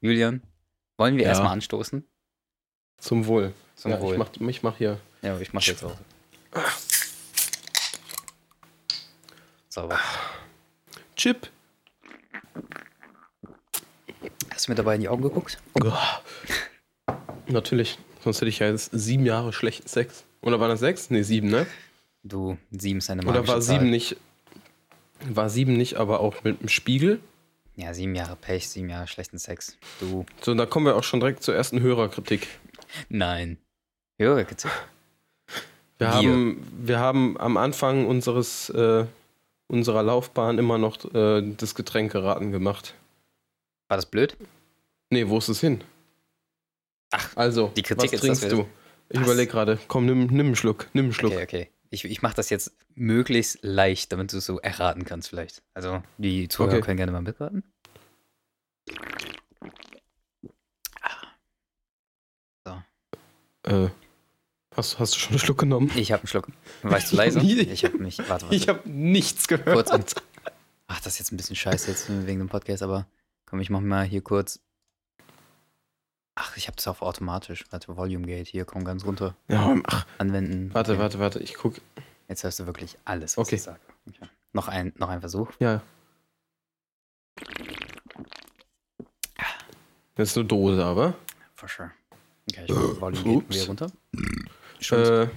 Julian, wollen wir Ja. erstmal anstoßen? Zum Wohl. Zum ja, Wohl. Ich mach, ich mach hier. Ja, ich mach jetzt auch. Sauber. Chip. Hast du mir dabei in die Augen geguckt? Natürlich. Sonst hätte ich ja jetzt sieben Jahre schlechten Sex. Oder waren das sechs? Nee, sieben, ne? Du, sieben ist eine Oder magische war Zahl. sieben nicht. War sieben nicht, aber auch mit dem Spiegel? Ja, sieben Jahre Pech, sieben Jahre schlechten Sex. Du, So, und da kommen wir auch schon direkt zur ersten Hörerkritik. nein. Höre Kritik. Wir Wir. haben, wir haben am Anfang unseres, äh, unserer Laufbahn immer noch äh, das Getränkeraten gemacht. War das blöd? Nee, wo ist es hin? Ach, Also, die Kritik was ist, trinkst du? Ich überlege gerade. Komm, nimm, nimm einen Schluck. Nimm einen Schluck. Okay, okay. Ich, ich mache das jetzt möglichst leicht, damit du es so erraten kannst vielleicht. Also die Zuhörer Okay. können gerne mal mitraten. Äh, hast, hast du schon einen Schluck genommen? Ich habe einen Schluck. Warst du leise? Ich habe mich. Warte, warte. Ich habe nichts gehört. kurz und. Ach, das ist jetzt ein bisschen scheiße jetzt wegen dem Podcast, aber komm, ich mach mal hier kurz. Ach, ich habe das auf automatisch. Warte, Volume Gate hier, komm ganz runter. Ja, ach, Anwenden. warte, Okay. warte, warte. Ich guck. Jetzt hörst du wirklich alles, was Okay. ich sage. Okay. Noch, ein, noch ein Versuch. Ja. Das ist eine Dose, aber. For sure. Okay, ich Volume Gate wieder runter. Schon. Äh, ist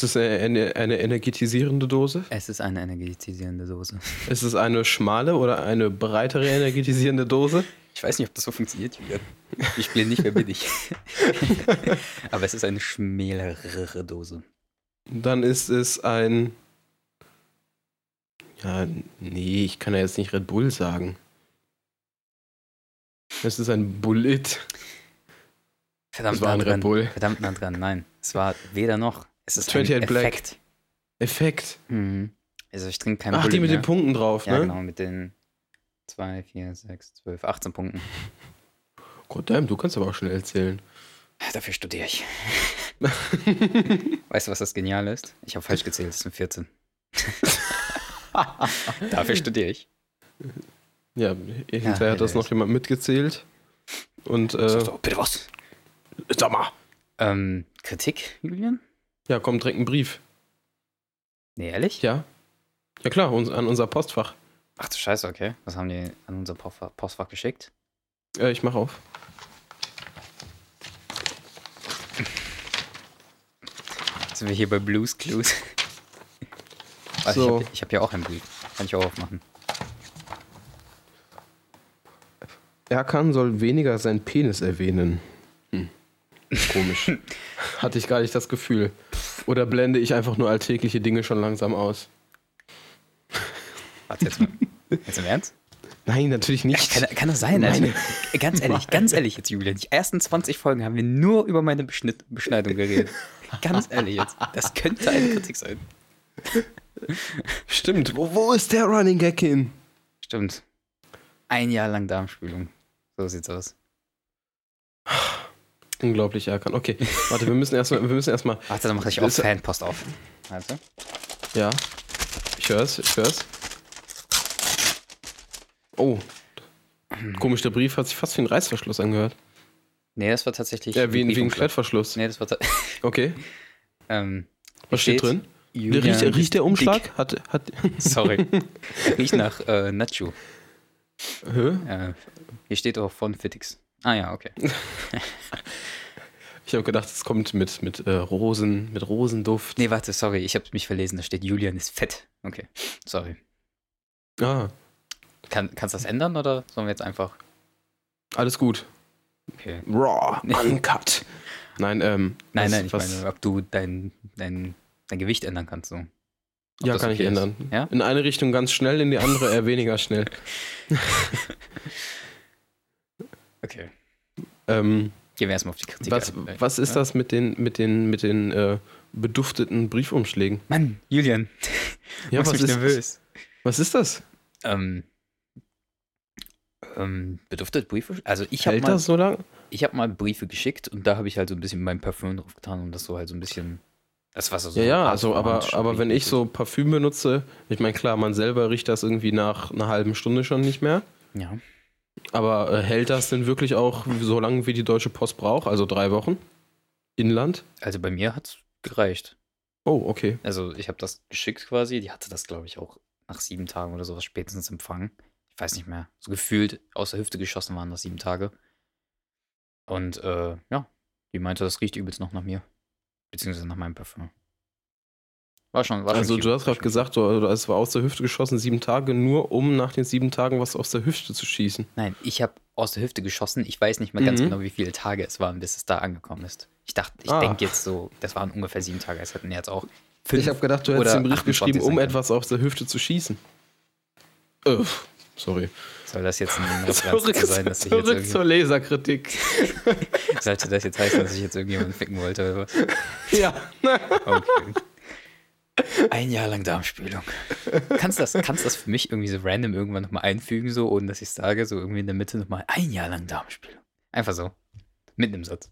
es eine, eine, eine energetisierende Dose? Es ist eine energetisierende Dose. Ist es eine schmale oder eine breitere energetisierende Dose? Ich weiß nicht, ob das so funktioniert, Julian. Ich spiele nicht, wer bin ich. Aber es ist eine schmälere Dose. Dann ist es ein. Ja, nee, ich kann ja jetzt nicht Red Bull sagen. Es ist ein Bullet. Verdammt nah ein Red dran. Bull. Verdammt nah dran. Nein, es war weder noch. Es ist 28 ein Black. Effekt. Effekt. Mhm. Also ich trinke kein Ach, Bullet die mit mehr. den Punkten drauf, Ja, ne? genau, mit den 2, 4, 6, 12, 18 Punkten. Goddamn, du kannst aber auch schnell erzählen. Dafür studiere ich. Weißt du, was das Geniale ist? Ich habe falsch gezählt, es sind 14. Dafür studiere ich. Ja, hinterher Ja, hat das noch jemand mitgezählt. Und, äh, So, bitte was? sag mal. Ähm, Kritik, Julian? Ja, komm, direkt einen Brief. Nee, ehrlich? Ja. Ja, klar, uns, an unser Postfach. Ach du Scheiße, okay. Was haben die an unser Postfach, Postfach geschickt? Äh, ich mach auf. Sind wir hier bei Blues Clues? Warte, So. ich habe hab hier auch einen Brief. Kann ich auch aufmachen. Erkan soll weniger seinen Penis erwähnen. Hm. Komisch. Hatte ich gar nicht das Gefühl. Oder blende ich einfach nur alltägliche Dinge schon langsam aus? Warte jetzt mal. Jetzt im Ernst? Nein, natürlich nicht. Kann, kann das sein? Also, ganz ehrlich, ganz ehrlich jetzt, Julian. Die ersten 20 Folgen haben wir nur über meine Beschnitt, Beschneidung geredet. Ganz ehrlich jetzt. Das könnte eine Kritik sein. Stimmt. Wo, wo ist der Running Gag hin? Stimmt. Ein Jahr lang Darmspülung. So sieht's aus. Unglaublich, Erkan. Okay, warte, wir müssen erstmal, wir müssen erstmal. Warte, dann mache ich auch Ist- Fanpost auf. Warte. Ja. Ich hör's, ich hör's. Oh. Komisch, der Brief hat sich fast wie ein Reißverschluss angehört. Nee, das war tatsächlich. Ja, wie, ein wie ein. Klettverschluss. Nee, das war. Okay. ähm, Was steht, steht, drin? Julian Riecht, riecht der dick. Umschlag? Hat, hat, Sorry. Riecht nach äh, Nacho. Hä? Äh, hier steht auch von Fittix. Ah ja, okay. Ich habe gedacht, es kommt mit, mit äh, Rosen, mit Rosenduft. Nee, warte, sorry, ich habe mich verlesen. Da steht Julian ist fett. Okay, sorry. Ah, Kann, kannst du das ändern oder sollen wir jetzt einfach. alles gut. Okay. Raw, uncut. Nein, ähm. Nein, nein, ich was, meine, ob du dein, dein, dein Gewicht ändern kannst. So. Ob Ja, kann ich okay ist. ändern. Ja? In eine Richtung ganz schnell, in die andere eher weniger schnell. Okay. Ähm, Gehen wir erstmal auf die Kritik. was, ein. was ist das mit den, mit den, mit den äh, bedufteten Briefumschlägen? Mann, Julian, Ja, machst was mich ist, nervös. was ist das? Ähm, ähm, beduftet Briefe? Also ich habe mal, so lang? ich hab mal Briefe geschickt und da habe ich halt so ein bisschen mein Parfüm drauf getan und das so halt so ein bisschen. Das war so. Ja, ja, also, aber, aber wenn ich so Parfüm benutze, ich meine, klar, man selber riecht das irgendwie nach einer halben Stunde schon nicht mehr. Ja. Aber äh, hält das denn wirklich auch so lange, wie die Deutsche Post braucht? Also drei Wochen? Inland? Also bei mir hat es gereicht. Oh, okay. Also ich habe das geschickt quasi. Die hatte das, glaube ich, auch nach sieben Tagen oder sowas spätestens empfangen. Ich weiß nicht mehr. So gefühlt aus der Hüfte geschossen waren das sieben Tage. Und äh, ja, die meinte, das riecht übelst noch nach mir. Beziehungsweise nach meinem Parfum. War schon, war schon Also cute, du hast war gerade schon gesagt, du, es war aus der Hüfte geschossen, sieben Tage, nur um nach den sieben Tagen was aus der Hüfte zu schießen. Nein, ich habe aus der Hüfte geschossen. Ich weiß nicht mehr ganz Mhm. genau, wie viele Tage es waren, bis es da angekommen ist. Ich dachte, ich Ah. denke jetzt so, das waren ungefähr sieben Tage. Es hätten jetzt auch fünf Ich habe gedacht, du hättest den Brief 28 geschrieben, um etwas aus der Hüfte zu schießen. Äh, sorry. Soll das jetzt ein Referenz dazu sein, dass ich jetzt zurück irgendwie, zur Laserkritik. sollte das jetzt heißen, dass ich jetzt irgendjemanden ficken wollte oder was? ja. Okay. Ein Jahr lang Darmspülung. Kannst du das, kannst das für mich irgendwie so random irgendwann nochmal einfügen, so, ohne dass ich sage, so irgendwie in der Mitte nochmal ein Jahr lang Darmspülung. Einfach so. Mitten im Satz.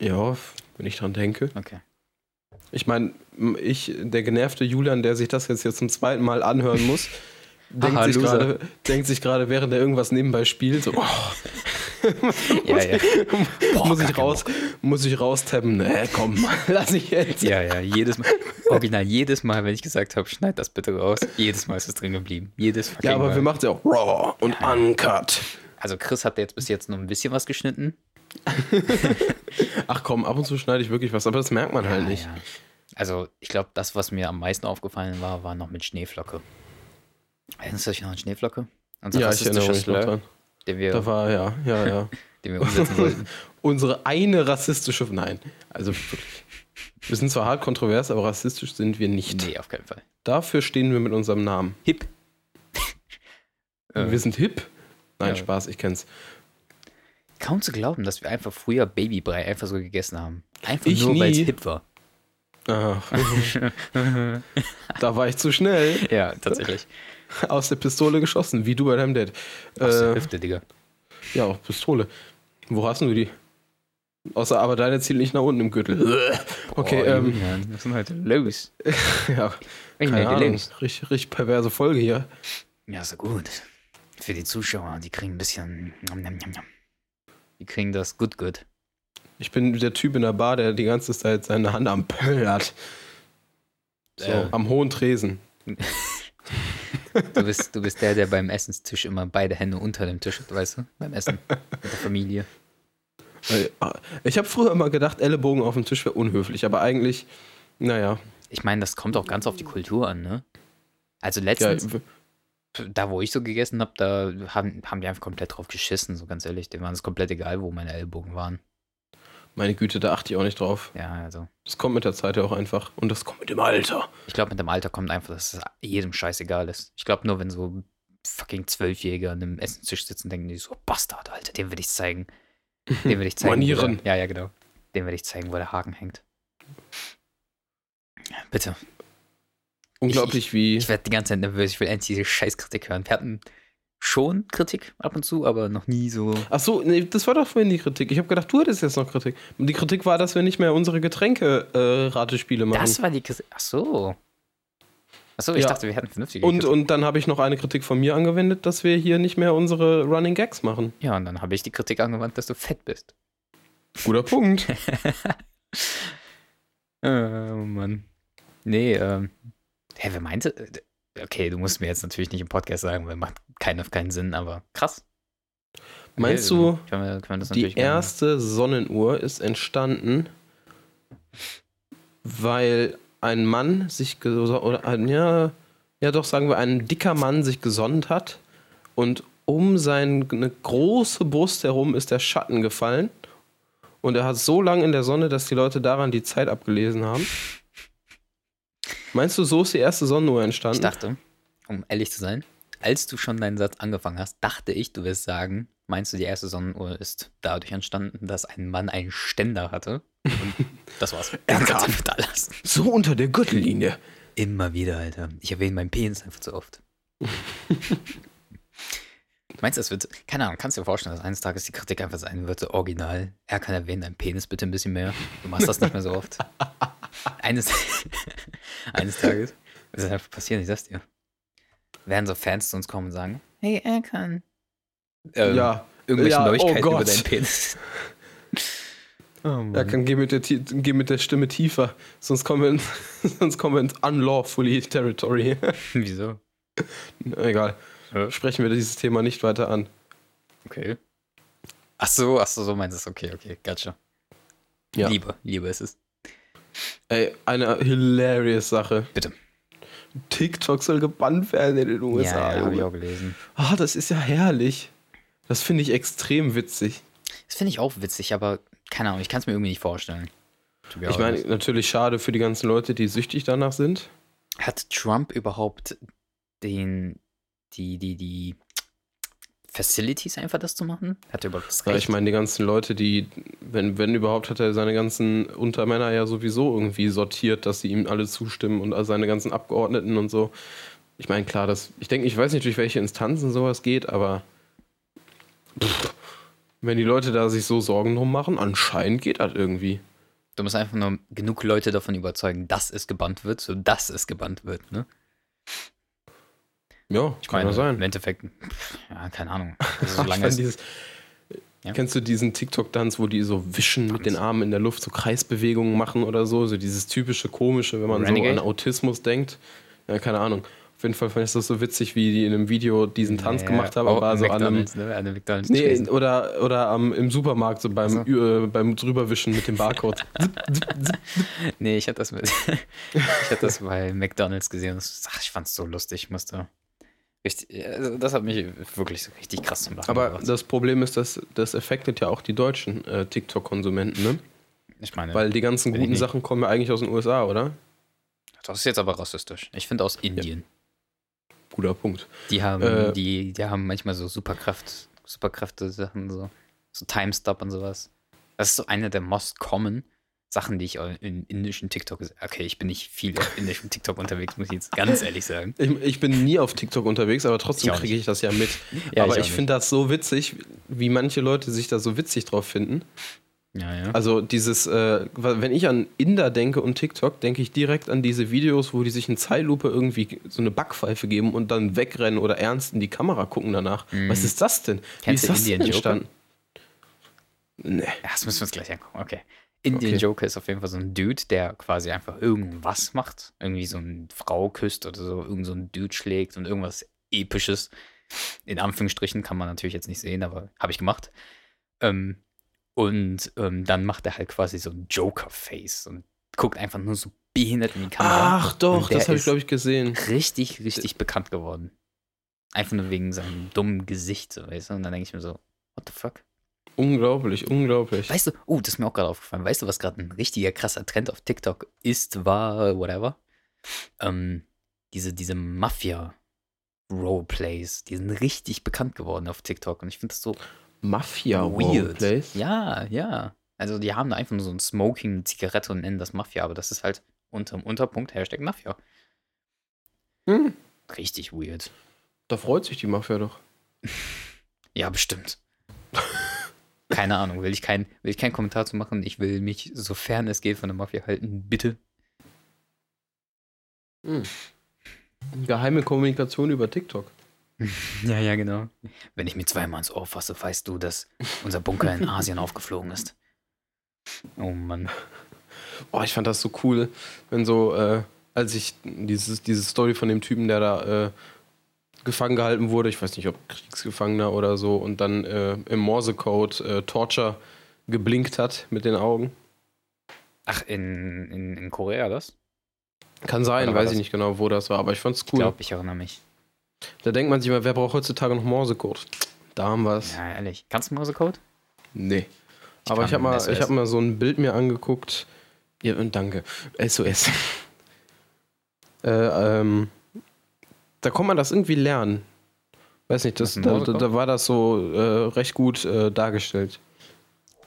Ja, wenn ich dran denke. Okay. Ich meine, ich, der genervte Julian, der sich das jetzt, jetzt zum zweiten Mal anhören muss, denkt, Haha, sich gerade, denkt sich gerade, während er irgendwas nebenbei spielt, so, oh, Ja, ja. Boah, muss, ich raus, muss ich raustappen. Nee, komm, lass ich jetzt. Ja, ja, jedes Mal. Original, jedes Mal, wenn ich gesagt habe, schneid das bitte raus, jedes Mal ist es drin geblieben. Jedes Ja, aber Mal. wir machen es ja auch raw und Ja. uncut. Also Chris hat jetzt bis jetzt noch ein bisschen was geschnitten. Ach komm, ab und zu schneide ich wirklich was, aber das merkt man halt nicht. Also ich glaube, das, was mir am meisten aufgefallen war, war noch mit Schneeflocke. Erinnerst du dich noch an Schneeflocke? Unser Ja, ich erinnere mich noch dran. Den wir, Da war, ja, ja, ja. den wir umsetzen wollten. Unsere eine rassistische, nein, also wirklich. Wir sind zwar hart kontrovers, aber rassistisch sind wir nicht. Nee, auf keinen Fall. Dafür stehen wir mit unserem Namen. Hip. Wir sind hip. Nein, Ja. Spaß, ich kenn's. kaum zu glauben, dass wir einfach früher Babybrei einfach so gegessen haben. Einfach Ich nur, weil es hip war. Ah, da war ich zu schnell. Ja, tatsächlich. Aus der Pistole geschossen, wie du bei deinem Dad. Aus der Äh, Hüfte, Digga. ja, auch Pistole. Wo hast du die? Außer aber deine zielt nicht nach unten im Gürtel. Okay, oh, ähm, was denn heute los? ja, denn keine Ahnung. los? Richtig, richtig perverse Folge hier. Ja, ja gut. Für die Zuschauer, die kriegen ein bisschen. Die kriegen das gut, gut. Ich bin der Typ in der Bar, der die ganze Zeit seine Hand am Pöll hat. So, Äh. am hohen Tresen. Du bist, du bist der, der beim Essenstisch immer beide Hände unter dem Tisch hat, weißt du? Beim Essen mit der Familie. Äh, Ich habe früher immer gedacht, Ellenbogen auf dem Tisch wäre unhöflich, aber eigentlich, naja. Ich meine, das kommt auch ganz auf die Kultur an, ne? Also Ja, letztens, w- da wo ich so gegessen habe, da haben, haben die einfach komplett drauf geschissen, so ganz ehrlich. Denen war es komplett egal, wo meine Ellbogen waren. Meine Güte, da achte ich auch nicht drauf. Ja, also. Das kommt mit der Zeit ja auch einfach. Und das kommt mit dem Alter. Ich glaube, mit dem Alter kommt einfach, dass es jedem scheißegal ist. Ich glaube, nur wenn so fucking Zwölfjähriger an einem Essenstisch sitzen, denken die so, Bastard, Alter, dem will ich zeigen. Dem will ich zeigen. Manieren. Der, ja, ja, genau. Dem will ich zeigen, wo der Haken hängt. Bitte. Unglaublich wie. Ich werde die ganze Zeit nervös. Ich will endlich diese Scheißkritik hören. Wir hatten schon Kritik ab und zu, aber noch nie so. Ach so, nee, das war doch vorhin die Kritik. Ich habe gedacht, du hättest jetzt noch Kritik. Und die Kritik war, dass wir nicht mehr unsere Getränke-Ratespiele machen. Das war die Kritik. Ach so. Ach so, ich Ja. dachte, wir hätten vernünftige und, Kritik. und dann habe ich noch eine Kritik von mir angewendet, dass wir hier nicht mehr unsere Running Gags machen. ja, und dann habe ich die Kritik angewandt, dass du fett bist. Guter Punkt. Oh Mann. Nee, ähm. Hä, wer meinte? Okay, du musst mir jetzt natürlich nicht im Podcast sagen, weil macht keinen, keinen Sinn, aber krass. Meinst Okay, du, können wir, können wir das Die erste Sonnenuhr ist entstanden, weil ein Mann sich oder ein, ja, ja doch sagen wir ein dicker Mann sich gesonnt hat und um seine große Brust herum ist der Schatten gefallen und er hat so lange in der Sonne, dass die Leute daran die Zeit abgelesen haben. Meinst du, so ist die erste Sonnenuhr entstanden? Ich dachte, um ehrlich zu sein, als du schon deinen Satz angefangen hast, dachte ich, du wirst sagen, meinst du, die erste Sonnenuhr ist dadurch entstanden, dass ein Mann einen Ständer hatte? Und das war's. Er kam. da lassen. so unter der Gürtellinie. Immer wieder, Alter. Ich erwähne meinen Penis einfach zu oft. Meinst du, es wird, keine Ahnung, kannst du dir vorstellen, dass eines Tages die Kritik einfach sein wird, so original, er kann erwähnen, dein Penis bitte ein bisschen mehr. Du machst das nicht mehr so oft. Eines, eines Tages wird das einfach passieren, ich sag's dir. Werden so Fans zu uns kommen und sagen, hey Erkan, Ähm, ja. Irgendwelche Ja, oh Neuigkeiten über Gott. deinen Penis. oh. Ja, kann, geh, mit der, geh mit der Stimme tiefer, sonst kommen wir, in, sonst kommen wir ins unlawfully territory. Wieso? Egal. Ja. Sprechen wir dieses Thema nicht weiter an. Okay. Ach so, ach so, so meinst du es. Okay, okay, gotcha. Ja. Liebe, Liebe ist es. Ey, eine hilarious Sache. Bitte. TikTok soll gebannt werden in den USA. ja, ja habe ich auch gelesen. Ah, das ist ja herrlich. Das finde ich extrem witzig. Das finde ich auch witzig, aber keine Ahnung, ich kann es mir irgendwie nicht vorstellen. Ich meine, natürlich schade für die ganzen Leute, die süchtig danach sind. hat Trump überhaupt den, die, die, die Facilities einfach das zu machen? Hat er überhaupt das Ja, Recht? ich meine, die ganzen Leute, die, wenn, wenn überhaupt, hat er seine ganzen Untermänner ja sowieso irgendwie sortiert, dass sie ihm alle zustimmen und all seine ganzen Abgeordneten und so. Ich meine, klar, das, ich denke, ich weiß nicht, durch welche Instanzen sowas geht, aber pff, wenn die Leute da sich so Sorgen drum machen, anscheinend geht das irgendwie. du musst einfach nur genug Leute davon überzeugen, dass es gebannt wird, so dass es gebannt wird, ne? Ja, Ich kann meine, sein. im Endeffekt, ja, keine Ahnung. Also, solange fand es, dieses, Ja? Kennst du diesen TikTok-Tanz, wo die so wischen mit den Armen in der Luft, so Kreisbewegungen machen oder so? So dieses typische Komische, wenn man Renegade? so an Autismus denkt. Ja, keine Ahnung. Auf jeden Fall fand ich das so witzig, wie die in einem Video diesen Tanz Ja, gemacht haben, oh, so an einem. McDonald's, ne? An einem McDonald's Nee, oder, oder am, im Supermarkt, so beim, Ü- äh, beim drüberwischen mit dem Barcode. Nee, ich hatte das mit. ich hatte das bei McDonalds gesehen. Das, ach, ich fand's so lustig. Ich musste. Richtig, also das hat mich wirklich so richtig krass zum Lachen aber gebracht. das Problem ist, dass das affectet ja auch die deutschen äh, TikTok-Konsumenten, ne? Ich meine, Weil die ganzen guten Sachen kommen ja eigentlich aus den USA, oder? das ist jetzt aber rassistisch. Ich finde aus Indien. Guter Punkt. Die haben, Äh, die, die haben manchmal so Superkraft, Superkräfte-Sachen, so, so Time-Stop und sowas. Das ist so eine der most common Sachen, die ich in indischen TikTok Okay, ich bin nicht viel auf indischem TikTok unterwegs, muss ich jetzt ganz ehrlich sagen. Ich, ich bin nie auf TikTok unterwegs, aber trotzdem kriege ich das ja mit. Ja, aber ich ich, finde das so witzig, wie manche Leute sich da so witzig drauf finden. Ja, ja. Also dieses, äh, wenn ich an Inder denke und TikTok, denke ich direkt an diese Videos, wo die sich in Zeitlupe irgendwie so eine Backpfeife geben und dann wegrennen oder ernst in die Kamera gucken danach. Was ist das denn? Kennst wie du ist das denn Indian Joker? entstanden? Nee. Das müssen wir uns gleich angucken. Okay. Indian Okay. Joker ist auf jeden Fall so ein Dude, der quasi einfach irgendwas macht. Irgendwie so eine Frau küsst oder so, irgend so ein Dude schlägt und irgendwas Episches. In Anführungsstrichen kann man natürlich jetzt nicht sehen, aber habe ich gemacht. Ähm, und ähm, dann macht er halt quasi so ein Joker-Face und guckt einfach nur so behindert in die Kamera. Ach doch, das habe ich, glaube ich, gesehen. Richtig, richtig bekannt geworden. Einfach nur wegen seinem dummen Gesicht, so, weißt du? Und dann denke ich mir so, what the fuck? Unglaublich, unglaublich. Weißt du, oh, das ist mir auch gerade aufgefallen. Weißt du, was gerade ein richtiger krasser Trend auf TikTok ist, war, whatever? Ähm, diese, diese Mafia-Roleplays, die sind richtig bekannt geworden auf TikTok. Und ich finde das so Mafia weird. Roleplays? Ja, ja. Also die haben da einfach nur so ein Smoking, eine Zigarette und nennen das Mafia, aber das ist halt unterm Unterpunkt Hashtag Mafia. Hm, Richtig weird. da freut sich die Mafia doch. Ja, bestimmt. Keine Ahnung, will ich, kein, will ich keinen Kommentar zu machen. Ich will mich, sofern es geht, von der Mafia halten. Bitte. Hm. Geheime Kommunikation über TikTok. Ja, ja, genau. Wenn ich mir zweimal ins Ohr fasse, weißt du, dass unser Bunker in Asien aufgeflogen ist. Oh Mann. Oh, ich fand das so cool, wenn so, äh, als ich dieses, diese Story von dem Typen, der da äh, gefangen gehalten wurde, ich weiß nicht, ob Kriegsgefangener oder so, und dann äh, im Morsecode äh, Torture geblinkt hat mit den Augen. Ach, in, in, in Korea das? Kann sein, Oder weiß das- ich nicht genau, wo das war, aber ich fand's Ich cool. glaube, ich erinnere mich. Da denkt man sich mal, wer braucht heutzutage noch Morsecode? Da haben wir's. Ja, ehrlich. Kannst du Morsecode? Nee. Aber ich habe mal, SOS. ich hab mal so ein Bild mir angeguckt. Ja, und danke. SOS. äh, ähm, da kann man das irgendwie lernen. Weiß nicht, das, ein da, da war das so äh, recht gut äh, dargestellt.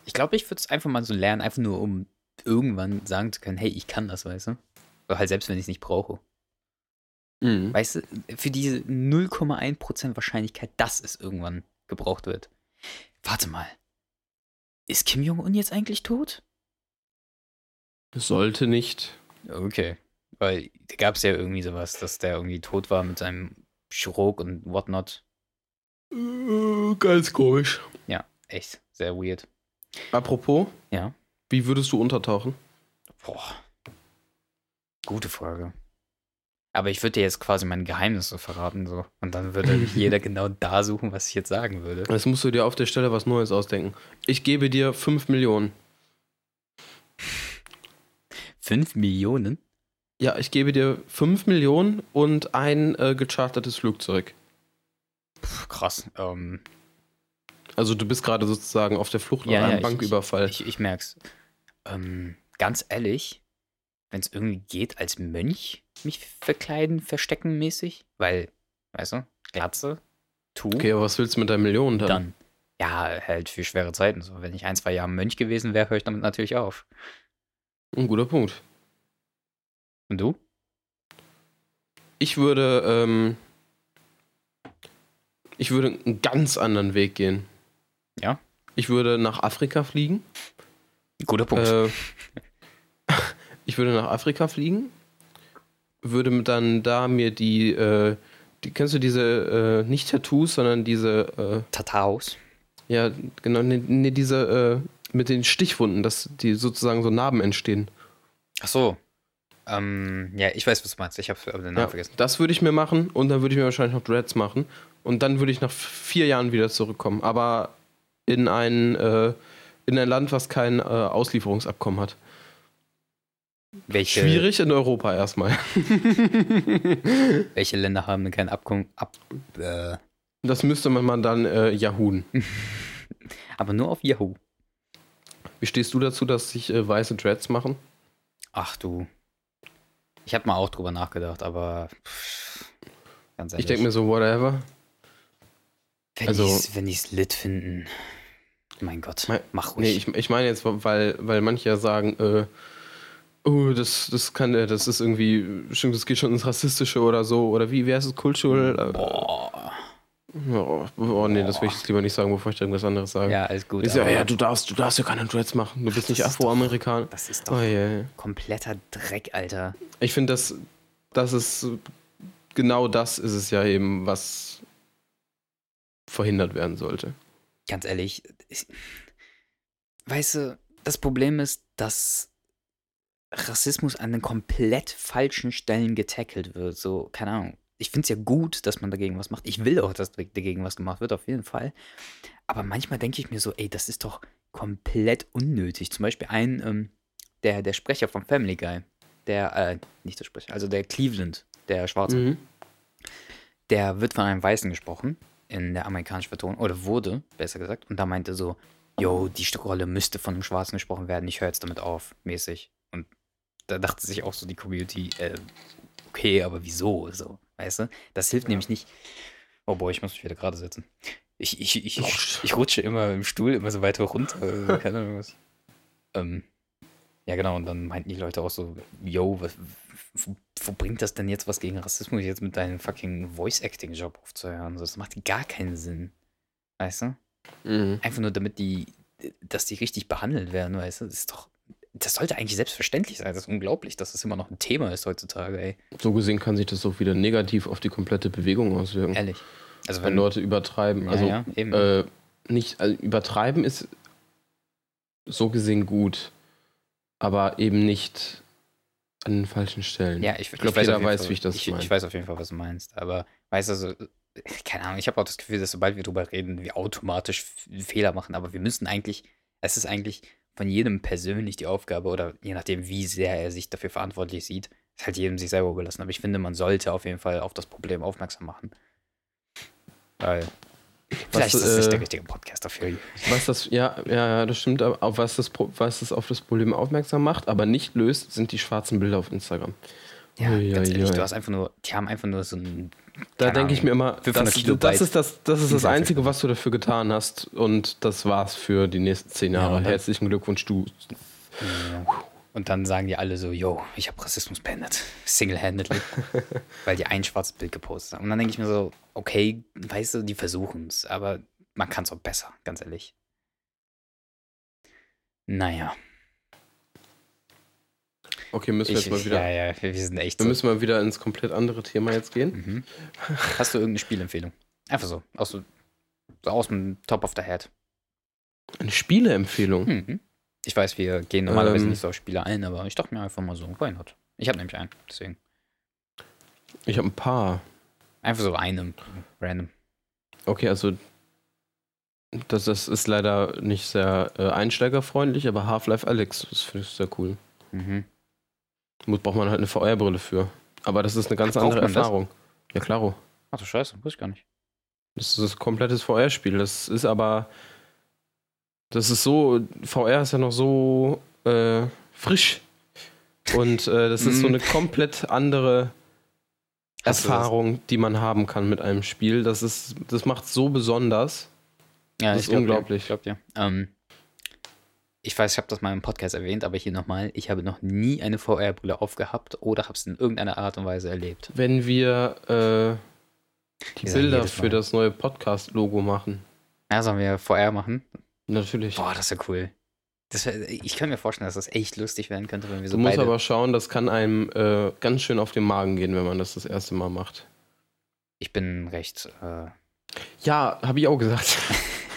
Ich glaube, ich würde es einfach mal so lernen, einfach nur um irgendwann sagen zu können, hey, ich kann das, weißt du? Oder halt selbst, wenn ich es nicht brauche. Mhm. Weißt du, für diese 0,1% Wahrscheinlichkeit, dass es irgendwann gebraucht wird. Warte mal. Ist Kim Jong-un jetzt eigentlich tot? Sollte nicht. Okay. Weil da gab es ja irgendwie sowas, dass der irgendwie tot war mit seinem Chirurg und whatnot. Äh, Ganz komisch. Ja, echt. Sehr weird. Apropos, Ja. wie würdest du untertauchen? Boah. Gute Frage. Aber ich würde dir jetzt quasi meine Geheimnisse verraten, so. Und dann würde jeder genau da suchen, was ich jetzt sagen würde. Jetzt musst du dir auf der Stelle was Neues ausdenken. Ich gebe dir 5 Millionen. Fünf Millionen? Ja, ich gebe dir 5 Millionen und ein äh, gechartertes Flugzeug. Puh, krass. Ähm, Also du bist gerade sozusagen auf der Flucht Ja, nach einem ja, ich- Banküberfall. ich, ich merk's. Ähm, ganz ehrlich, wenn es irgendwie geht, als Mönch mich verkleiden, verstecken mäßig, weil, weißt du, Glatze, Tu, okay, aber was willst du mit der Million dann? dann. Ja, halt für schwere Zeiten. So, wenn ich ein, zwei Jahre Mönch gewesen wäre, höre ich damit natürlich auf. Ein guter Punkt. Und du? Ich würde, ähm, ich würde einen ganz anderen Weg gehen. Ja? Ich würde nach Afrika fliegen. Guter Punkt. Äh, ich würde nach Afrika fliegen, würde dann da mir die, äh, die kennst du diese, äh, nicht Tattoos, sondern diese, Tataos. äh, ja, genau, ne, ne, diese, äh, mit den Stichwunden, dass die sozusagen so Narben entstehen. Ach so. Ähm, ja, ich weiß, was du meinst. Ich habe den Namen Ja, vergessen. das würde ich mir machen und dann würde ich mir wahrscheinlich noch Dreads machen und dann würde ich nach vier Jahren wieder zurückkommen, aber in ein, äh, in ein Land, was kein äh, Auslieferungsabkommen hat. Welche, Schwierig in Europa erstmal. welche Länder haben denn kein Abkommen? Ab, äh, Das müsste man dann äh, Yahoo. aber nur auf Yahoo. Wie stehst du dazu, dass sich äh, weiße Dreads machen? Ach du. Ich habe mal auch drüber nachgedacht, aber pff, ganz ehrlich. Ich denke mir so, whatever. wenn also- die es lit finden, mein Gott, Mein- mach ruhig. Nee, ich, ich meine jetzt, weil, weil manche ja sagen, äh, oh, das, das kann, äh, das ist irgendwie, das geht schon ins Rassistische oder so, oder wie, wie heißt es, Cultural? Äh, Boah. Oh, oh nee, das will ich jetzt lieber nicht sagen, bevor ich irgendwas anderes sage. Ja, alles gut. Sag, aber ja, du darfst, du darfst ja keine Dreads machen. Du bist nicht ist Afroamerikaner. das ist Oh, doch ja, ja. kompletter Dreck, Alter. Ich finde, das, das ist genau das ist es ja eben, was verhindert werden sollte. Ganz ehrlich, ich, weißt du, das Problem ist, dass Rassismus an den komplett falschen Stellen getackelt wird. So, keine Ahnung. Ich finde es ja gut, dass man dagegen was macht. Ich will auch, dass dagegen was gemacht wird, auf jeden Fall. Aber manchmal denke ich mir so, ey, das ist doch komplett unnötig. Zum Beispiel ein, ähm, der, der Sprecher von Family Guy, der, äh, nicht der Sprecher, also der Cleveland, der Schwarze, Mhm. der wird von einem Weißen gesprochen in der amerikanischen Vertonung, oder wurde, besser gesagt, und da meinte so, yo, die Rolle müsste von einem Schwarzen gesprochen werden, ich höre jetzt damit auf, mäßig. Und da dachte sich auch so die Community, äh, okay, aber wieso, so, weißt du? Das hilft nämlich nicht. Oh boy, ich muss mich wieder gerade setzen. Ich, ich, ich, ich, ich rutsche immer im Stuhl immer so weiter runter, also, keine Ahnung was. Ähm, ja, genau, und dann meinten die Leute auch so, yo, was, wo, wo bringt das denn jetzt was gegen Rassismus, jetzt mit deinem fucking Voice-Acting-Job aufzuhören? So, das macht gar keinen Sinn. Weißt du? Mhm. Einfach nur damit die, dass die richtig behandelt werden, weißt du? Das ist doch, das sollte eigentlich selbstverständlich sein. Das ist unglaublich, dass das immer noch ein Thema ist heutzutage, ey. So gesehen kann sich das auch wieder negativ auf die komplette Bewegung auswirken. Ehrlich. Also wenn wenn Leute übertreiben. Ja, Also ja, eben. Äh, nicht, also übertreiben ist so gesehen gut, aber eben nicht an den falschen Stellen. Ja, ich, ich glaube, weiß jeder weiß, Fall, wie ich das ich, meine. ich weiß auf jeden Fall, was du meinst. Aber weißt du, so, keine Ahnung, ich habe auch das Gefühl, dass sobald wir drüber reden, wir automatisch Fehler machen. Aber wir müssen eigentlich, es ist eigentlich von jedem persönlich die Aufgabe oder je nachdem, wie sehr er sich dafür verantwortlich sieht, ist halt jedem sich selber überlassen. Aber ich finde, man sollte auf jeden Fall auf das Problem aufmerksam machen. Weil vielleicht ist das nicht äh, der richtige Podcast dafür. Was das, ja, ja, ja, das stimmt, aber auf was das, was das auf das Problem aufmerksam macht, aber nicht löst, sind die schwarzen Bilder auf Instagram. Ja, Ui, ganz ui, ehrlich, ui. du hast einfach nur, die haben einfach nur so ein. Da denke ich mir immer, 500 das, das ist das, das ist das. Einzige, was du dafür getan hast und das war's für die nächsten zehn Ja, Jahre. dann- Herzlichen Glückwunsch, du. Ja. Und dann sagen die alle so, yo, ich habe Rassismus beendet. Single-handedly. weil die ein schwarzes Bild gepostet haben. Und dann denke ich mir so, okay, weißt du, die versuchen es, aber man kann es auch besser, ganz ehrlich. Naja, Okay, müssen wir ich, jetzt mal wieder, ja, ja, wir sind echt wir so. müssen mal wieder ins komplett andere Thema jetzt gehen. Mhm. Hast du irgendeine Spielempfehlung? Einfach so, aus so aus dem Top of the Head. Eine Spieleempfehlung. Mhm. Ich weiß, wir gehen normalerweise Ähm. nicht so auf Spiele ein, aber ich dachte mir einfach mal so, why not? Ich habe nämlich einen, deswegen. Ich habe ein paar. Einfach so einen, random. Okay, also das, das ist leider nicht sehr äh, einsteigerfreundlich, aber Half-Life Alex, das finde ich sehr cool. Mhm. Muss braucht man halt eine VR-Brille für. Aber das ist eine ganz Ach, andere man das? Erfahrung. Ja, klaro. Ach du Scheiße, wusste ich gar nicht. Das ist ein komplettes VR-Spiel. Das ist aber. Das ist so. VR ist ja noch so äh, frisch. Und äh, das ist so Mm. eine komplett andere? Erfahrung, die man haben kann mit einem Spiel. Das ist, das macht so besonders. Ja, Das ich ist glaub unglaublich. Ich glaube dir. Ähm, ich weiß, ich habe das mal im Podcast erwähnt, aber hier nochmal, ich habe noch nie eine VR-Brille aufgehabt oder habe es in irgendeiner Art und Weise erlebt. Wenn wir äh, die Bilder für das neue Podcast-Logo machen. Ja, sollen wir VR machen? Natürlich. Boah, das wäre cool. Das ich kann mir vorstellen, dass das echt lustig werden könnte, wenn wir so du musst aber schauen, das kann einem äh, ganz schön auf den Magen gehen, wenn man das das erste Mal macht. ich bin recht... Äh, Ja, habe ich auch gesagt.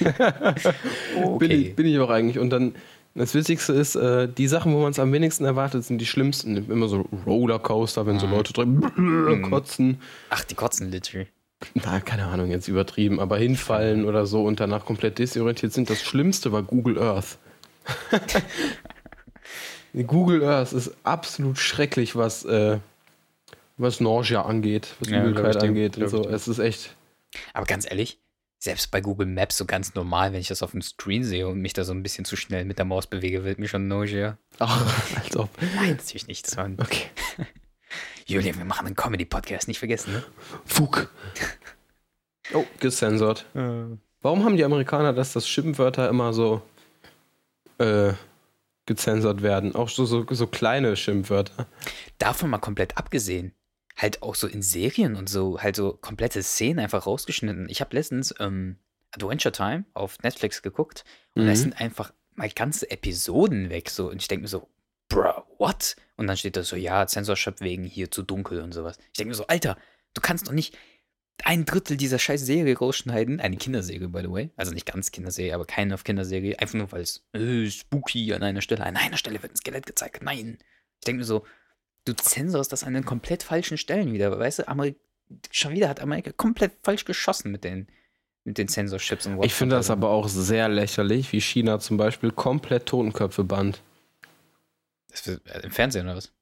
bin, ich, bin ich auch eigentlich. Und dann, das Witzigste ist, äh, die Sachen, wo man es am wenigsten erwartet, sind die schlimmsten. Immer so Rollercoaster, wenn so Mhm. Leute drin kotzen. Ach, die kotzen literally. Na, keine Ahnung, jetzt übertrieben, aber hinfallen oder so und danach komplett desorientiert sind. Das Schlimmste war Google Earth. Google Earth ist absolut schrecklich, was, äh, was Nausea angeht, was Ja, Übelkeit angeht und so. Es ist echt. Aber ganz ehrlich, selbst bei Google Maps so ganz normal, wenn ich das auf dem Screen sehe und mich da so ein bisschen zu schnell mit der Maus bewege, wird mir schon Nausea. Ach, als ob. Nein, natürlich nicht. Das war ein Okay. Julian, wir machen einen Comedy-Podcast, nicht vergessen, ne? Fug. Oh, gesensort. Warum haben die Amerikaner das, dass Schimpfwörter immer so äh, gezensert werden? Auch so, so, so kleine Schimpfwörter. Davon mal komplett abgesehen, halt auch so in Serien und so, halt so komplette Szenen einfach rausgeschnitten. Ich habe letztens ähm, Adventure Time auf Netflix geguckt und Mhm. da sind einfach mal ganze Episoden weg. So. Und ich denke mir so, bruh, what? Und dann steht da so, ja, Censorship wegen hier zu dunkel und sowas. Ich denke mir so, Alter, du kannst doch nicht ein Drittel dieser scheiß Serie rausschneiden. Eine Kinderserie, by the way. Also nicht ganz Kinderserie, aber keine auf Kinderserie. Einfach nur, weil es äh, spooky an einer Stelle. An einer Stelle wird ein Skelett gezeigt. Nein. Ich denke mir so, du zensorst das an den komplett falschen Stellen wieder. Weißt du, Amerik schon wieder hat Amerika komplett falsch geschossen mit den, mit den Censorships und Ich finde das aber auch sehr lächerlich, wie China zum Beispiel komplett Totenköpfe bannt. Das wird, äh, Im Fernsehen oder was?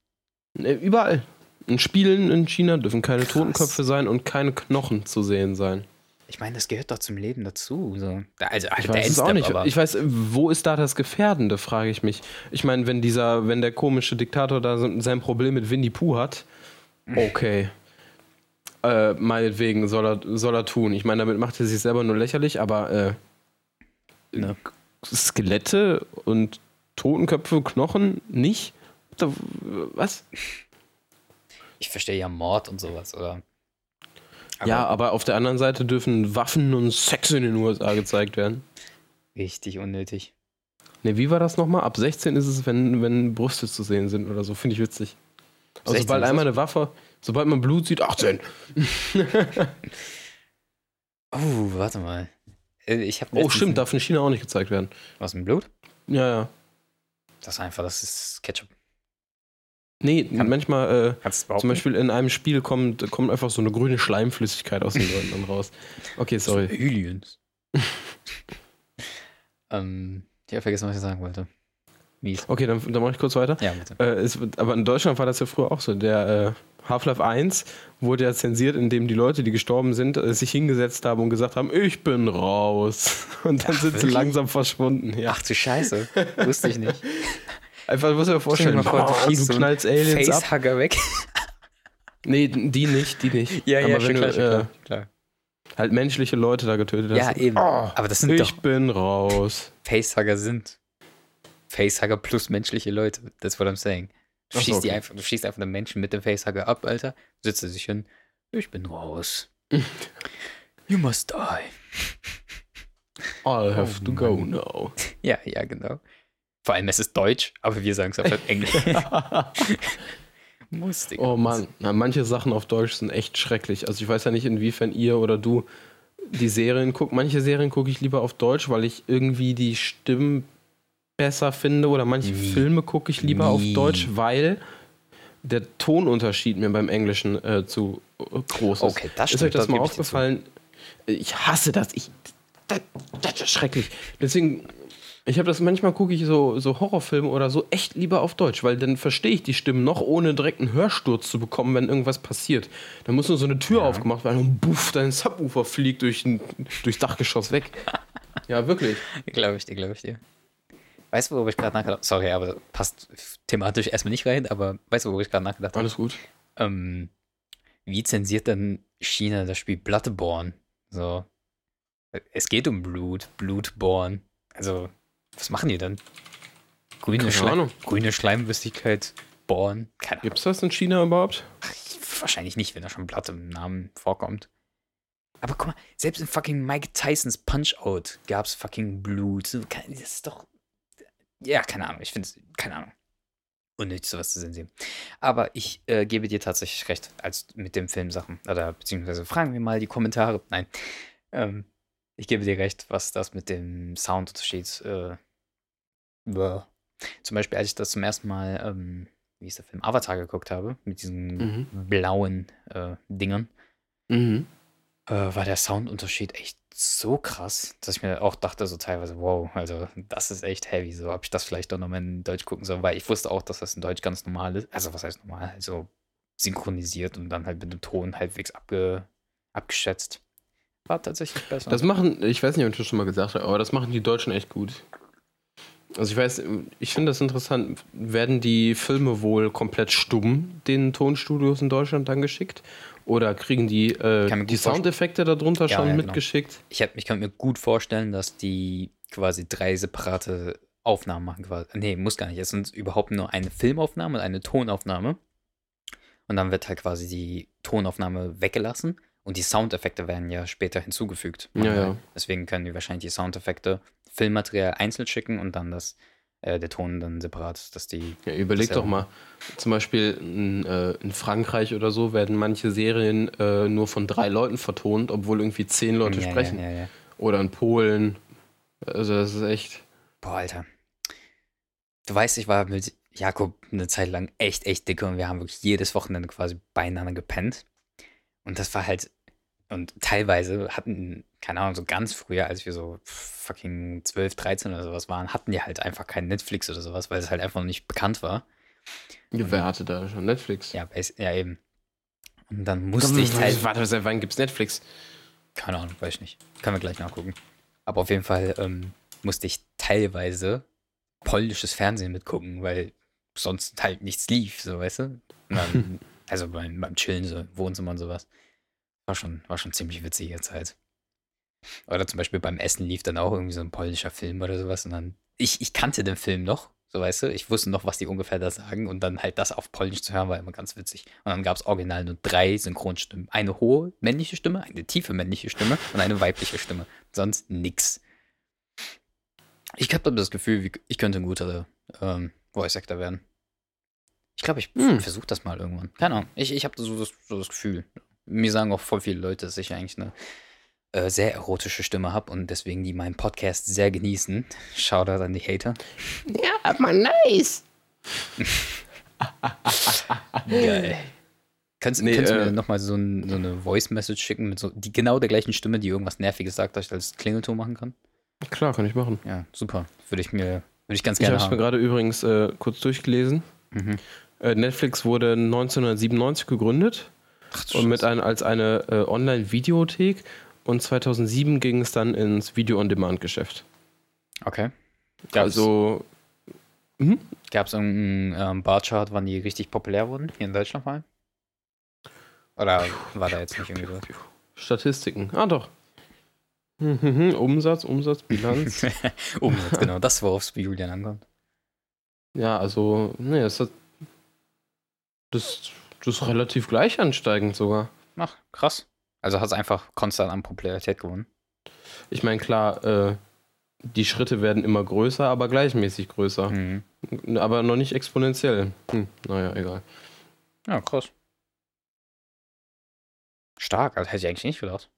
Ne, Überall. In Spielen in China dürfen keine Krass. Totenköpfe sein und keine Knochen zu sehen sein. Ich meine, das gehört doch zum Leben dazu. So. Also, halt Ich der weiß es auch nicht. aber Ich weiß, wo ist da das Gefährdende, frage ich mich. Ich meine, wenn dieser, wenn der komische Diktator da sein Problem mit Winnie Pooh hat, okay. Äh, meinetwegen soll er, soll er tun. Ich meine, damit macht er sich selber nur lächerlich, aber äh, Ne. Skelette und Totenköpfe, Knochen nicht? Was? ich verstehe ja Mord und sowas, oder? Ja, aber auf der anderen Seite dürfen Waffen und Sex in den USA gezeigt werden. Richtig unnötig. Ne, wie war das nochmal? Ab 16 ist es, wenn, wenn Brüste zu sehen sind oder so. Finde ich witzig. Also 16 sobald einmal eine Waffe, sobald man Blut sieht, 18. Oh, warte mal. Äh, Ich habe Oh, stimmt, darf in China auch nicht gezeigt werden. Was mit Blut? Ja, ja. Das ist einfach, das ist Ketchup. Nee, Kann- manchmal, äh, zum Beispiel in einem Spiel kommt, kommt einfach so eine grüne Schleimflüssigkeit aus den Leuten dann raus. Okay, sorry. Aliens. ähm, ich habe vergessen, was ich sagen wollte. Mies. Okay, dann, dann mache ich kurz weiter. Ja, bitte. Äh, es, aber in Deutschland war das ja früher auch so. Der äh, Half-Life 1 wurde ja zensiert, indem die Leute, die gestorben sind, äh, sich hingesetzt haben und gesagt haben, ich bin raus. Und dann Ach, sind sie wirklich? langsam verschwunden. Ja. Ach du Scheiße. Wusste ich nicht. Einfach, du musst dir vorstellen, mal vor, du oh, du ein knallst Aliens ab. Facehugger weg. Nee, die nicht, die nicht. Ja, ja, aber wenn klar, du schon äh, klar, klar. halt menschliche Leute da getötet Ja, hast. eben. Oh, Aber das sind ich doch bin raus. Facehugger sind. Facehugger plus menschliche Leute. That's what I'm saying. Du so, schießt, die okay. einfach, du schießt einfach einen Menschen mit dem Facehugger ab, Alter. Sitzt er sich hin. Ich bin raus. you must die. I'll have Oh to go now. Ja, ja, genau. Vor allem, es ist Deutsch, aber wir sagen es auf Englisch. Musste. oh Mann, Na, manche Sachen auf Deutsch sind echt schrecklich. Also ich weiß ja nicht, inwiefern ihr oder du die Serien gucke. Manche Serien gucke ich lieber auf Deutsch, weil ich irgendwie die Stimmen besser finde. Oder manche Nie. Filme gucke ich lieber auf Nie. Deutsch, weil der Tonunterschied mir beim Englischen äh, zu groß ist. Okay, das Ist stimmt, euch das, das mal gebe ich aufgefallen? Ich hasse das. Ich, das, das ist schrecklich. Deswegen, ich habe das manchmal gucke ich so, so Horrorfilme oder so echt lieber auf Deutsch, weil dann verstehe ich die Stimmen noch, ohne direkt einen Hörsturz zu bekommen, wenn irgendwas passiert. Dann muss nur so eine Tür aufgemacht werden und buff, dein Subwoofer fliegt durch ein, durchs Dachgeschoss weg. ja, wirklich. Glaube ich dir, glaube ich dir. Weißt du, worüber ich gerade nachgedacht habe? Sorry, aber passt thematisch erstmal nicht rein, aber weißt du, worüber ich gerade nachgedacht habe? Alles gut. Ähm, wie zensiert denn China das Spiel Bloodborne? So. Es geht um Blut, Blutborn. Also, was machen die denn? Grüne, Schleim, grüne Schleimwüssigkeit, Born. Keine Ahnung. Gibt's das in China überhaupt? Wahrscheinlich nicht, wenn da schon Blatt im Namen vorkommt. Aber guck mal, selbst in fucking Mike Tysons Punch-Out gab's fucking Blut. Das ist doch. Ja, keine Ahnung. Ich finde es, keine Ahnung. Unnötig, sowas zu sehen. Aber ich äh, gebe dir tatsächlich recht, als mit den Filmsachen. Oder beziehungsweise fragen wir mal die Kommentare. Nein. Ähm, ich gebe dir recht, was das mit dem Soundunterschied. Äh, war. Zum Beispiel, als ich das zum ersten Mal, ähm, wie ist der Film, Avatar geguckt habe, mit diesen Mhm. blauen äh, Dingern, Mhm. äh, war der Soundunterschied echt so krass, dass ich mir auch dachte, so teilweise, wow, also das ist echt heavy. So habe ich das vielleicht doch nochmal in Deutsch gucken sollen, weil ich wusste auch, dass das in Deutsch ganz normal ist. Also, was heißt normal? Also synchronisiert und dann halt mit dem Ton halbwegs abge, abgeschätzt. War tatsächlich besser. Das machen, ich weiß nicht, ob ich das schon mal gesagt habe, aber das machen die Deutschen echt gut. Also ich weiß, ich finde das interessant. Werden die Filme wohl komplett stumm den Tonstudios in Deutschland dann geschickt? Oder kriegen die äh, die Soundeffekte darunter Ja, schon ja, genau. mitgeschickt? ich, hab, ich kann mir gut vorstellen, dass die quasi drei separate Aufnahmen machen. Quasi. Nee, muss gar nicht. Es sind überhaupt nur eine Filmaufnahme und eine Tonaufnahme. Und dann wird halt quasi die Tonaufnahme weggelassen und die Soundeffekte werden ja später hinzugefügt. Ja, ja. Deswegen können die wahrscheinlich die Soundeffekte, Filmmaterial einzeln schicken und dann das, äh, der Ton dann separat, dass die. Ja, überleg doch mal. Zum Beispiel in, äh, in Frankreich oder so werden manche Serien äh, nur von drei Leuten vertont, obwohl irgendwie zehn Leute Ja, sprechen. Ja. Oder in Polen. Also das ist echt. Boah, Alter. Du weißt, ich war mit Jakob eine Zeit lang echt, echt dicke und wir haben wirklich jedes Wochenende quasi beieinander gepennt. Und das war halt, und teilweise hatten, keine Ahnung, so ganz früher, als wir so fucking 12, 13 oder sowas waren, hatten die halt einfach kein Netflix oder sowas, weil es halt einfach noch nicht bekannt war. Wer hatte da schon Netflix? Ja, ja eben. Und dann musste ich halt, Warte, seit wann gibt's Netflix? keine Ahnung, weiß ich nicht. Können wir gleich nachgucken. Aber auf jeden Fall ähm, musste ich teilweise polnisches Fernsehen mitgucken, weil sonst halt nichts lief, so weißt du. Dann, also beim, beim Chillen, so im Wohnzimmer und sowas. War schon, war schon ziemlich witzige Zeit. Oder zum Beispiel beim Essen lief dann auch irgendwie so ein polnischer Film oder sowas. Und dann, ich, ich kannte den Film noch, so weißt du. Ich wusste noch, was die ungefähr da sagen. Und dann halt das auf Polnisch zu hören, war immer ganz witzig. Und dann gab es original nur drei Synchronstimmen. Eine hohe männliche Stimme, eine tiefe männliche Stimme und eine weibliche Stimme. Sonst nix. Ich habe das Gefühl, wie- ich könnte ein guter ähm, Voice Actor werden. Ich glaube, ich Hm. versuche das mal irgendwann. Keine Ahnung. Ich, ich habe so so das Gefühl. Mir sagen auch voll viele Leute, dass ich eigentlich eine äh, sehr erotische Stimme habe und deswegen die meinen Podcast sehr genießen. Shoutout an die Hater. Ja, aber nice. Geil. Kannst, Nee, kannst du äh, mir nochmal so, ein, so eine Voice-Message schicken mit so die, genau der gleichen Stimme, die irgendwas Nerviges sagt, dass ich als Klingelton machen kann? Klar, kann ich machen. Ja, super. Würde ich mir, würde ich ganz Ich gerne habe es mir gerade übrigens äh, kurz durchgelesen. Mhm. Äh, Netflix wurde 1997 gegründet Ach, und mit ein, als eine äh, Online-Videothek und 2007 ging es dann ins Video-on-Demand-Geschäft. Okay. Gab's, Also, gab's irgendeinen ähm, Barchart, wann die richtig populär wurden? Hier in Deutschland mal? Oder war da jetzt nicht irgendwie was? Statistiken. Ah, doch. Mhm, Umsatz, Umsatz, Bilanz. Umsatz, genau. Das, worauf es bei Julian ankommt. ja, also, nee, das, hat, das, das ist relativ gleich ansteigend sogar. Ach, krass. Also hat es einfach konstant an Popularität gewonnen. Ich meine, klar, äh, die Schritte werden immer größer, aber gleichmäßig größer. Mhm. Aber noch nicht exponentiell. Hm, naja, egal. Ja, krass. Stark, also hätte ich eigentlich nicht gedacht.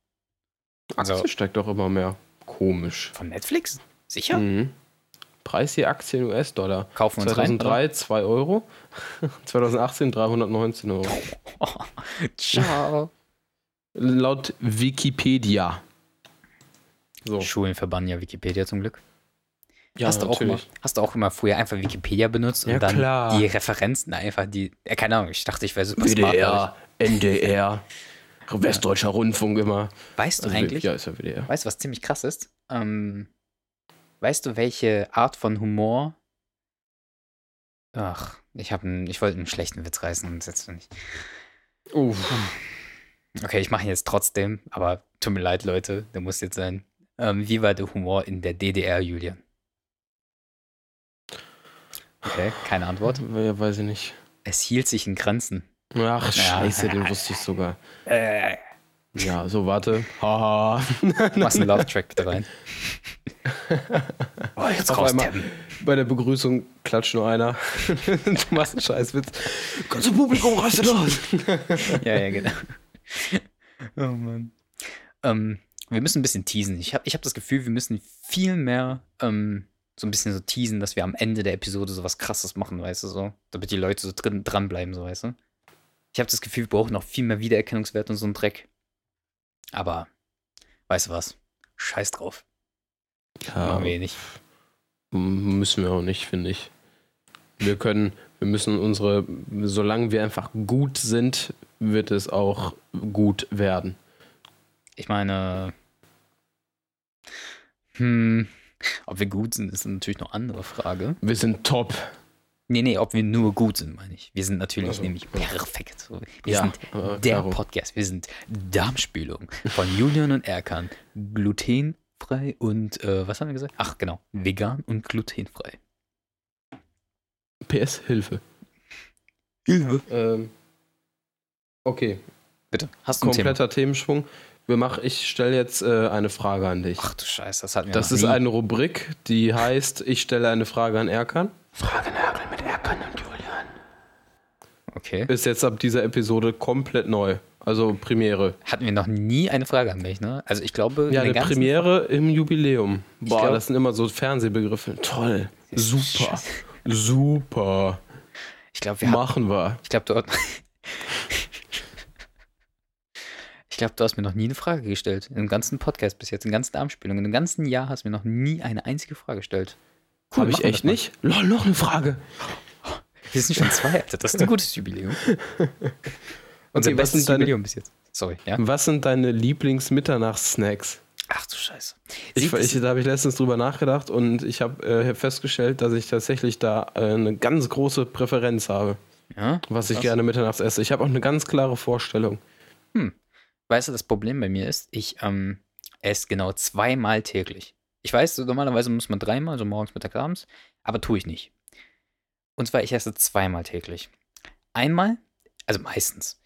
Also Aktie steigt doch immer mehr. Komisch. von Netflix? Sicher? Mhm. Preis je Aktien US-Dollar. Kaufen wir uns rein, 2003 2 Euro. 2018 319 Euro. Ciao. Laut Wikipedia. So. Schulen verbannen ja Wikipedia zum Glück. Ja, hast, du auch immer, hast du auch immer früher einfach Wikipedia benutzt und Ja, dann klar. die Referenzen einfach, die, ja, keine Ahnung, ich dachte, ich wäre super smart. glaub NDR, Westdeutscher Rundfunk immer. Weißt du Also, eigentlich, Ja, ist ja WDR. weißt du, was ziemlich krass ist? Ähm, weißt du, welche Art von Humor Ach, ich ich wollte einen schlechten Witz reißen und jetzt nicht. Uff. Okay, ich mache ihn jetzt trotzdem, aber tut mir leid, Leute, der muss jetzt sein. Ähm, wie war der Humor in der DDR, Julian? Okay, keine Antwort. Ja, weiß ich nicht. Es hielt sich in Grenzen. Ach, Ja. scheiße, den wusste ich sogar. Äh, Ja, so, warte. Haha. machst einen Love-Track da rein. Oh, jetzt raustappen. Bei der Begrüßung klatscht nur einer. du machst einen Scheißwitz. Ganze Publikum rastet aus. Ja, ja, genau. Oh Mann. Ähm, wir müssen ein bisschen teasen. Ich habe ich hab das Gefühl, wir müssen viel mehr ähm, so ein bisschen so teasen, dass wir am Ende der Episode so was krasses machen, weißt du, so. Damit die Leute so drin, dranbleiben, so, weißt du. Ich habe das Gefühl, wir brauchen noch viel mehr Wiedererkennungswert und so einen Dreck. Aber, weißt du was? Scheiß drauf. Ja, Machen wir eh nicht. Müssen wir auch nicht, finde ich. Wir können, wir müssen unsere, solange wir einfach gut sind, wird es auch gut werden. Ich meine, hm, ob wir gut sind, ist natürlich noch eine andere Frage. Wir sind top. Nee, nee, ob wir nur gut sind, meine ich. Wir sind natürlich Also, nämlich perfekt. Wir Ja, sind äh, der darum. Podcast. Wir sind Darmspülung von Julian und Erkan. Glutenfrei und, äh, was haben wir gesagt? Ach, genau. Vegan und glutenfrei. PS, Hilfe. Hilfe. Ähm, okay, Bitte, hast du ein Thema? kompletter Themenschwung. Wir mach, ich stelle jetzt äh, eine Frage an dich. Ach du Scheiße, das hatten wir Das ist nie. eine Rubrik, die heißt, ich stelle eine Frage an Erkan. Fragenagel mit Erkan und Julian. Okay. Ist jetzt ab dieser Episode komplett neu. Also Premiere. Hatten wir noch nie eine Frage an mich, ne? Also ich glaube, Ja, in eine Premiere im Jubiläum. Boah, glaub- das sind immer so Fernsehbegriffe. Toll. Super. Super. Ich glaube, wir haben, Machen wir. ich glaube, du Ich glaube, du hast mir noch nie eine Frage gestellt. Im ganzen Podcast bis jetzt, in ganzen Darmspielungen, im ganzen Jahr hast du mir noch nie eine einzige Frage gestellt. Cool, Habe ich echt nicht? Lol, noch eine Frage. Wir sind schon zwei, Alter. Das ist ein gutes Jubiläum. Unser was sind deine- Jubiläum bis jetzt. Sorry, ja? Was sind deine Lieblings-Mitternachts-Snacks? Ach du Scheiße. Ich, ich, da habe ich letztens drüber nachgedacht und ich habe äh, festgestellt, dass ich tatsächlich da äh, eine ganz große Präferenz habe, ja? was ich Was? gerne mitternachts esse. Ich habe auch eine ganz klare Vorstellung. Weißt du, das Problem bei mir ist, ich ähm, esse genau zweimal täglich. Ich weiß, normalerweise muss man dreimal, so morgens, mittags, abends, aber tue ich nicht. Und zwar, ich esse zweimal täglich. Einmal, also meistens,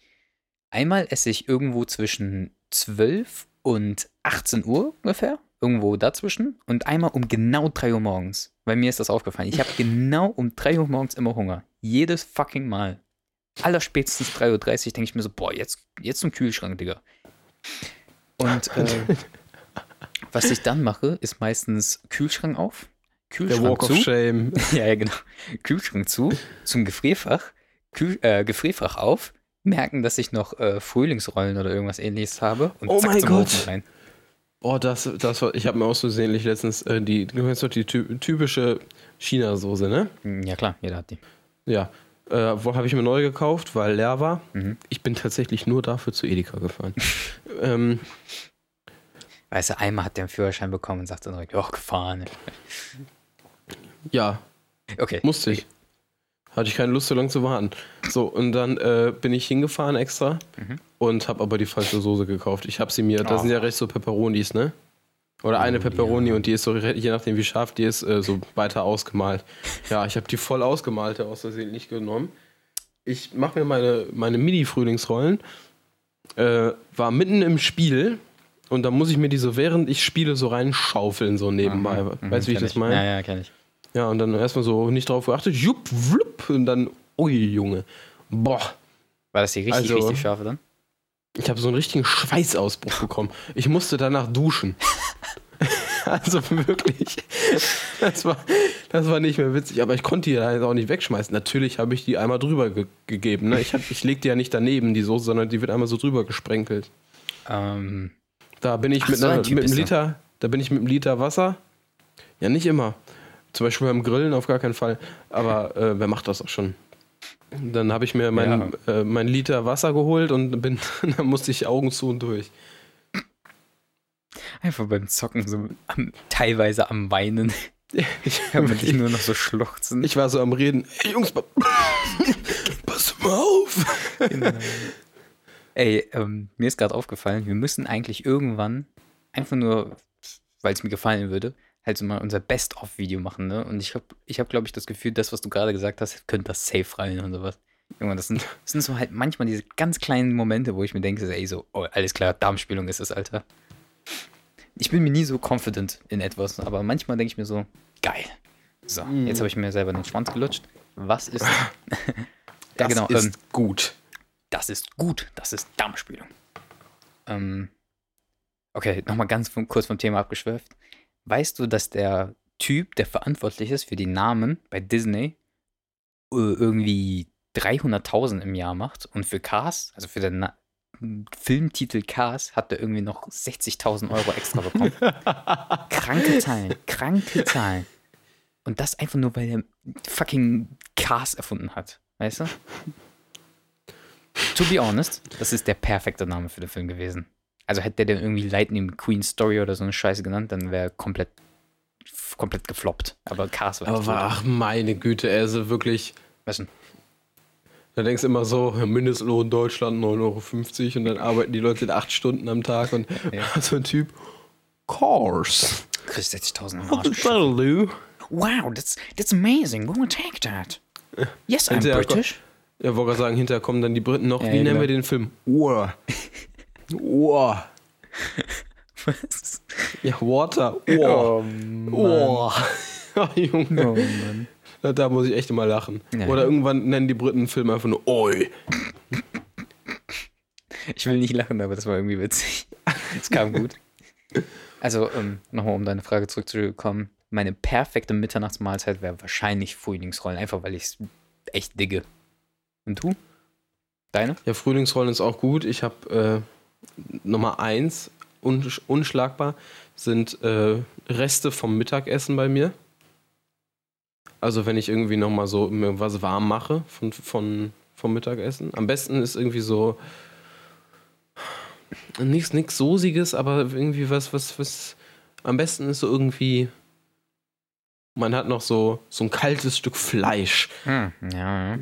einmal esse ich irgendwo zwischen 12 und 18 Uhr ungefähr, irgendwo dazwischen, und einmal um genau 3 Uhr morgens. Bei mir ist das aufgefallen. Ich habe genau um 3 Uhr morgens immer Hunger. Jedes fucking Mal. Allerspätestens 3.30 Uhr denke ich mir so, boah, jetzt, jetzt zum Kühlschrank, Digga. Und äh, was ich dann mache, ist meistens Kühlschrank auf, Der Kühlschrank Walk zu. of Shame. Ja, ja, genau. Kühlschrank zu, zum Gefrierfach, Kühl, äh, Gefrierfach auf, merken, dass ich noch äh, Frühlingsrollen oder irgendwas ähnliches habe und Oh zack mein zum Gott. Ofen rein. Oh, das, das war, ich habe mir aus versehentlich letztens äh, die, du kennst doch die ty typische China-Soße, ne? Hm, Ja klar, jeder hat die. Ja. Äh, wo habe ich mir neu gekauft, weil leer war. Mhm. Ich bin tatsächlich nur dafür zu Edeka gefahren. ähm, Weißt du, einmal hat der einen Führerschein bekommen und sagt dann direkt, oh, gefahren. ja, Okay. musste ich. Hatte ich keine Lust, so lange zu warten. So, und dann äh, bin ich hingefahren extra Mhm. und habe aber die falsche Soße gekauft. Ich habe sie mir, Oh. sind ja recht so Peperonis, ne? Oder eine Oh, Pepperoni ja. und die ist so, je nachdem wie scharf die ist, äh, so weiter ausgemalt. Ja, ich habe die voll ausgemalte aus Versehen nicht genommen. Ich mache mir meine, meine Mini-Frühlingsrollen, äh, war mitten im Spiel und da muss ich mir die so, während ich spiele, so reinschaufeln, so nebenbei. Mhm, Weißt du, wie ich das meine? Ja, ja, kenne ich. Ja, und dann erstmal so nicht drauf geachtet, jupp, wlupp, und dann, ui, Junge. Boah. War das die richtig, Also- richtig scharfe dann? Ich habe so einen richtigen Schweißausbruch bekommen. Ich musste danach duschen. also wirklich. Das war, das war nicht mehr witzig, aber ich konnte die halt auch nicht wegschmeißen. Natürlich habe ich die einmal drüber ge gegeben. Ne? Ich, hab, ich leg die ja nicht daneben, die Soße, sondern die wird einmal so drüber gesprenkelt. Ähm, Da bin ich Ach, mit, so ein einer, mit einem. Liter, da bin ich mit einem Liter Wasser. Ja, nicht immer. Zum Beispiel beim Grillen auf gar keinen Fall. Aber äh, wer macht das auch schon? Dann habe ich mir mein, äh, mein Liter Wasser geholt und bin, dann musste ich Augen zu und durch. einfach beim Zocken so am, teilweise am Weinen. Ich, man dich nur noch so schluchzen. ich war so am Reden. Ey, Jungs, pa- pass mal auf. Ey, ähm, mir ist gerade aufgefallen, wir müssen eigentlich irgendwann, einfach nur, weil es mir gefallen würde, halt so mal unser Best-of-Video machen, ne? Und ich habe, ich hab, glaube ich, das Gefühl, das, was du gerade gesagt hast, könnte das safe rein und sowas. Junge, das sind, das sind so halt manchmal diese ganz kleinen Momente, wo ich mir denke, so, ey, so, oh, alles klar, Darmspielung ist es, Alter. Ich bin mir nie so confident in etwas, aber manchmal denke ich mir so, geil. So, jetzt habe ich mir selber den Schwanz gelutscht. Was ist. ja, Das genau. ist ähm, gut. das ist gut, das ist Darmspülung. Ähm, okay, nochmal ganz vom, kurz vom Thema abgeschweift. Weißt du, dass der Typ, der verantwortlich ist für die Namen bei Disney, äh, irgendwie 300.000 im Jahr macht und für Cars, also für den Na Filmtitel Cars, hat er irgendwie noch 60.000 Euro extra bekommen. kranke Zahlen, kranke Zahlen. Und das einfach nur, weil er fucking Cars erfunden hat. Weißt du? To be honest, das ist der perfekte Name für den Film gewesen. Also hätte der den irgendwie Lightning Queen Story oder so eine Scheiße genannt, dann wäre komplett komplett gefloppt. Aber Cars war Aber war, ach meine Güte, also wirklich. Weißt du, Da denkst du immer so, Mindestlohn Deutschland 9,50 Euro und dann arbeiten die Leute acht Stunden am Tag und Ja. so ein Typ. Cars. kriegst 60.000 im What Arsch. does that'll do? Wow, that's, that's amazing. We will take that. Yes, I'm British. Ja, wollte gerade sagen, hinterher kommen dann die Briten noch. Ja, Wie nennen genau. wir den Film? War. War. Was? Ja, Water. Oh, Mann. War. Ach, Junge. Oh, Mann. Da, da muss ich echt immer lachen. Ja. Oder irgendwann nennen die Briten einen Film einfach nur Oi. Ich will nicht lachen, aber das war irgendwie witzig. Es kam gut. Also, ähm, nochmal um deine Frage zurückzukommen. Meine perfekte Mitternachtsmahlzeit wäre wahrscheinlich Frühlingsrollen, einfach weil ich es echt digge. Und du? Deine? Ja, Frühlingsrollen ist auch gut. Ich habe äh, Nummer eins, unsch unschlagbar, sind äh, Reste vom Mittagessen bei mir. Also wenn ich irgendwie nochmal so was warm mache von, von, vom Mittagessen. Am besten ist irgendwie so nichts nichts Soßiges, aber irgendwie was, was, was am besten ist so irgendwie man hat noch so, so ein kaltes Stück Fleisch Hm, ja, ja.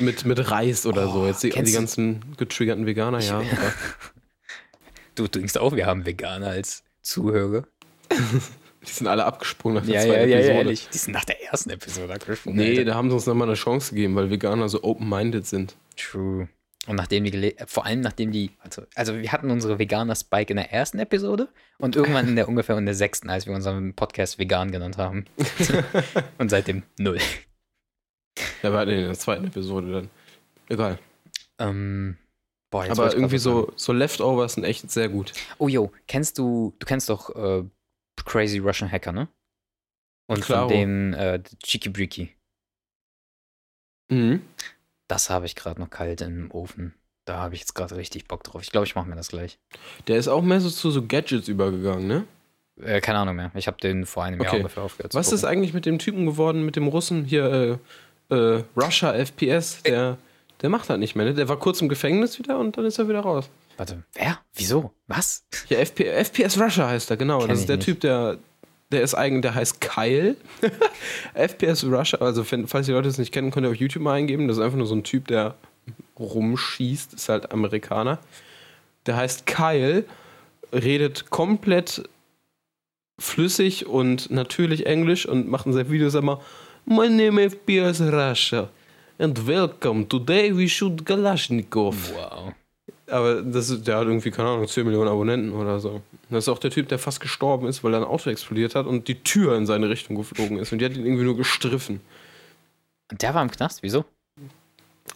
mit, mit Reis oder so. Oh, Jetzt die, die ganzen getriggerten Veganer, ja. Du denkst auch, wir haben Veganer als Zuhörer. Die sind alle abgesprungen nach der Ja, ja, zweiten ja, ja, Episode. ehrlich. Die sind nach der ersten Episode abgesprungen. Nee, Alter. da haben sie uns nochmal eine Chance gegeben, weil Veganer so open-minded sind. True. Und nachdem die, äh, vor allem nachdem die, also, also wir hatten unsere Veganer-Spike in der ersten Episode und irgendwann in der ungefähr in der sechsten, als wir unseren Podcast vegan genannt haben. und seitdem null. Da war in der zweiten Episode dann. Egal. Ähm, boah, jetzt Aber irgendwie so, so Leftovers sind echt sehr gut. Oh, yo, kennst du, du kennst doch äh, Crazy Russian Hacker, ne? Und Klaro. von dem äh, Cheeky Breaky. Mhm. Das habe ich gerade noch kalt im Ofen. Da habe ich jetzt gerade richtig Bock drauf. Ich glaube, ich mache mir das gleich. Der ist auch mehr so zu so Gadgets übergegangen, ne? Äh, keine Ahnung mehr. Ich habe den vor einem Jahr Okay. ungefähr aufgehört. Was ist eigentlich mit dem Typen geworden, mit dem Russen hier, äh, äh, Russia FPS? Der, der macht halt nicht mehr, ne? Der war kurz im Gefängnis wieder und dann ist er wieder raus. Warte, wer? Wieso? Was? Ja, FP, FPS Russia heißt er, genau. Kenn das ist der nicht. Typ, der, der ist eigentlich, der heißt Kyle. FPS Russia, also falls die Leute es nicht kennen, könnt ihr auf YouTube mal eingeben. Das ist einfach nur so ein Typ, der rumschießt, ist halt Amerikaner. Der heißt Kyle, redet komplett flüssig und natürlich Englisch und macht in seinen Videos immer My name is FPS Russia and welcome. Today we shoot Kalashnikov. Wow. Aber das ist, der hat irgendwie, keine Ahnung, 10 Millionen Abonnenten oder so. Das ist auch der Typ, der fast gestorben ist, weil er ein Auto explodiert hat und die Tür in seine Richtung geflogen ist. Und die hat ihn irgendwie nur gestriffen. Und der war im Knast? Wieso?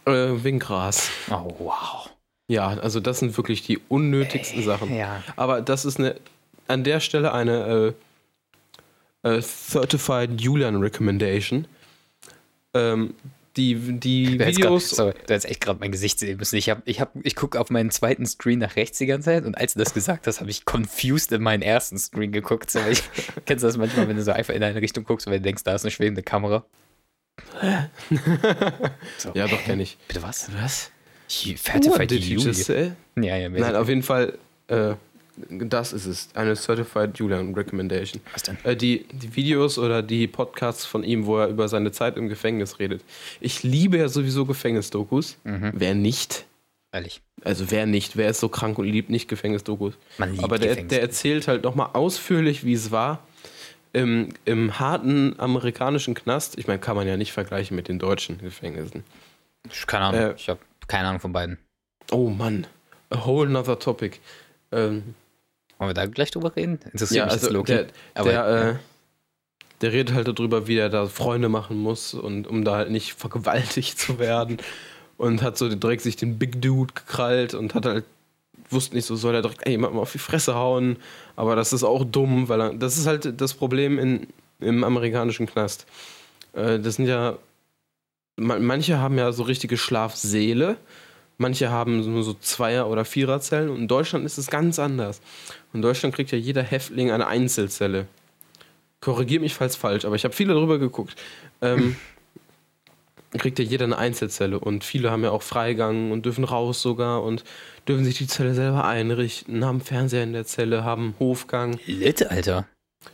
Äh, wegen Gras. Oh, wow. Ja, also das sind wirklich die unnötigsten Sachen. Ja. Aber das ist eine, an der Stelle eine äh, äh, Certified Julian Recommendation. Ähm, die die Videos. Grad, sorry, du hättest echt gerade mein Gesicht sehen müssen. Ich, hab, ich, hab, ich gucke auf meinen zweiten Screen nach rechts die ganze Zeit und als du das gesagt hast, habe ich confused in meinen ersten Screen geguckt. So, ich, kennst du das manchmal, wenn du so einfach in eine Richtung guckst, weil du denkst, da ist eine schwebende Kamera? So, ja, doch, kenne ich. Bitte was? Was? Certified did you just Julie. say? Ja, ja, Nein, auf jeden Fall, äh, das ist es. Eine Certified Julian Recommendation. was denn? Äh, die, die Videos oder die Podcasts von ihm, wo er über seine Zeit im Gefängnis redet. Ich liebe ja sowieso Gefängnisdokus. Mhm. Wer nicht? Ehrlich. Also wer nicht? Wer ist so krank und liebt nicht Gefängnisdokus? Man liebt Aber der, Gefängnis. der erzählt halt nochmal ausführlich, wie es war im, im harten amerikanischen Knast. Ich meine, kann man ja nicht vergleichen mit den deutschen Gefängnissen. Keine Ahnung. äh, ich habe keine Ahnung von beiden. Oh Mann, a whole nother topic. Ähm, Wollen wir da gleich drüber reden? Interessiert ja, mich also jetzt Loki. der, Aber, der, ja. äh, der redet halt darüber, wie er da Freunde machen muss und um da halt nicht vergewaltigt zu werden. Und hat so direkt sich den Big Dude gekrallt und hat halt, wusste nicht so, soll er direkt jemandem auf die Fresse hauen. Aber das ist auch dumm, weil er, das ist halt das Problem in, im amerikanischen Knast. Äh, das sind ja, ma- manche haben ja so richtige Schlafsäle. Manche haben nur so Zweier- oder Viererzellen und in Deutschland ist es ganz anders. In Deutschland kriegt ja jeder Häftling eine Einzelzelle. Korrigier mich, falls falsch, aber ich habe viele darüber geguckt. Ähm, kriegt ja jeder eine Einzelzelle und viele haben ja auch Freigang und dürfen raus sogar und dürfen sich die Zelle selber einrichten, haben Fernseher in der Zelle, haben Hofgang, Lit, Alter.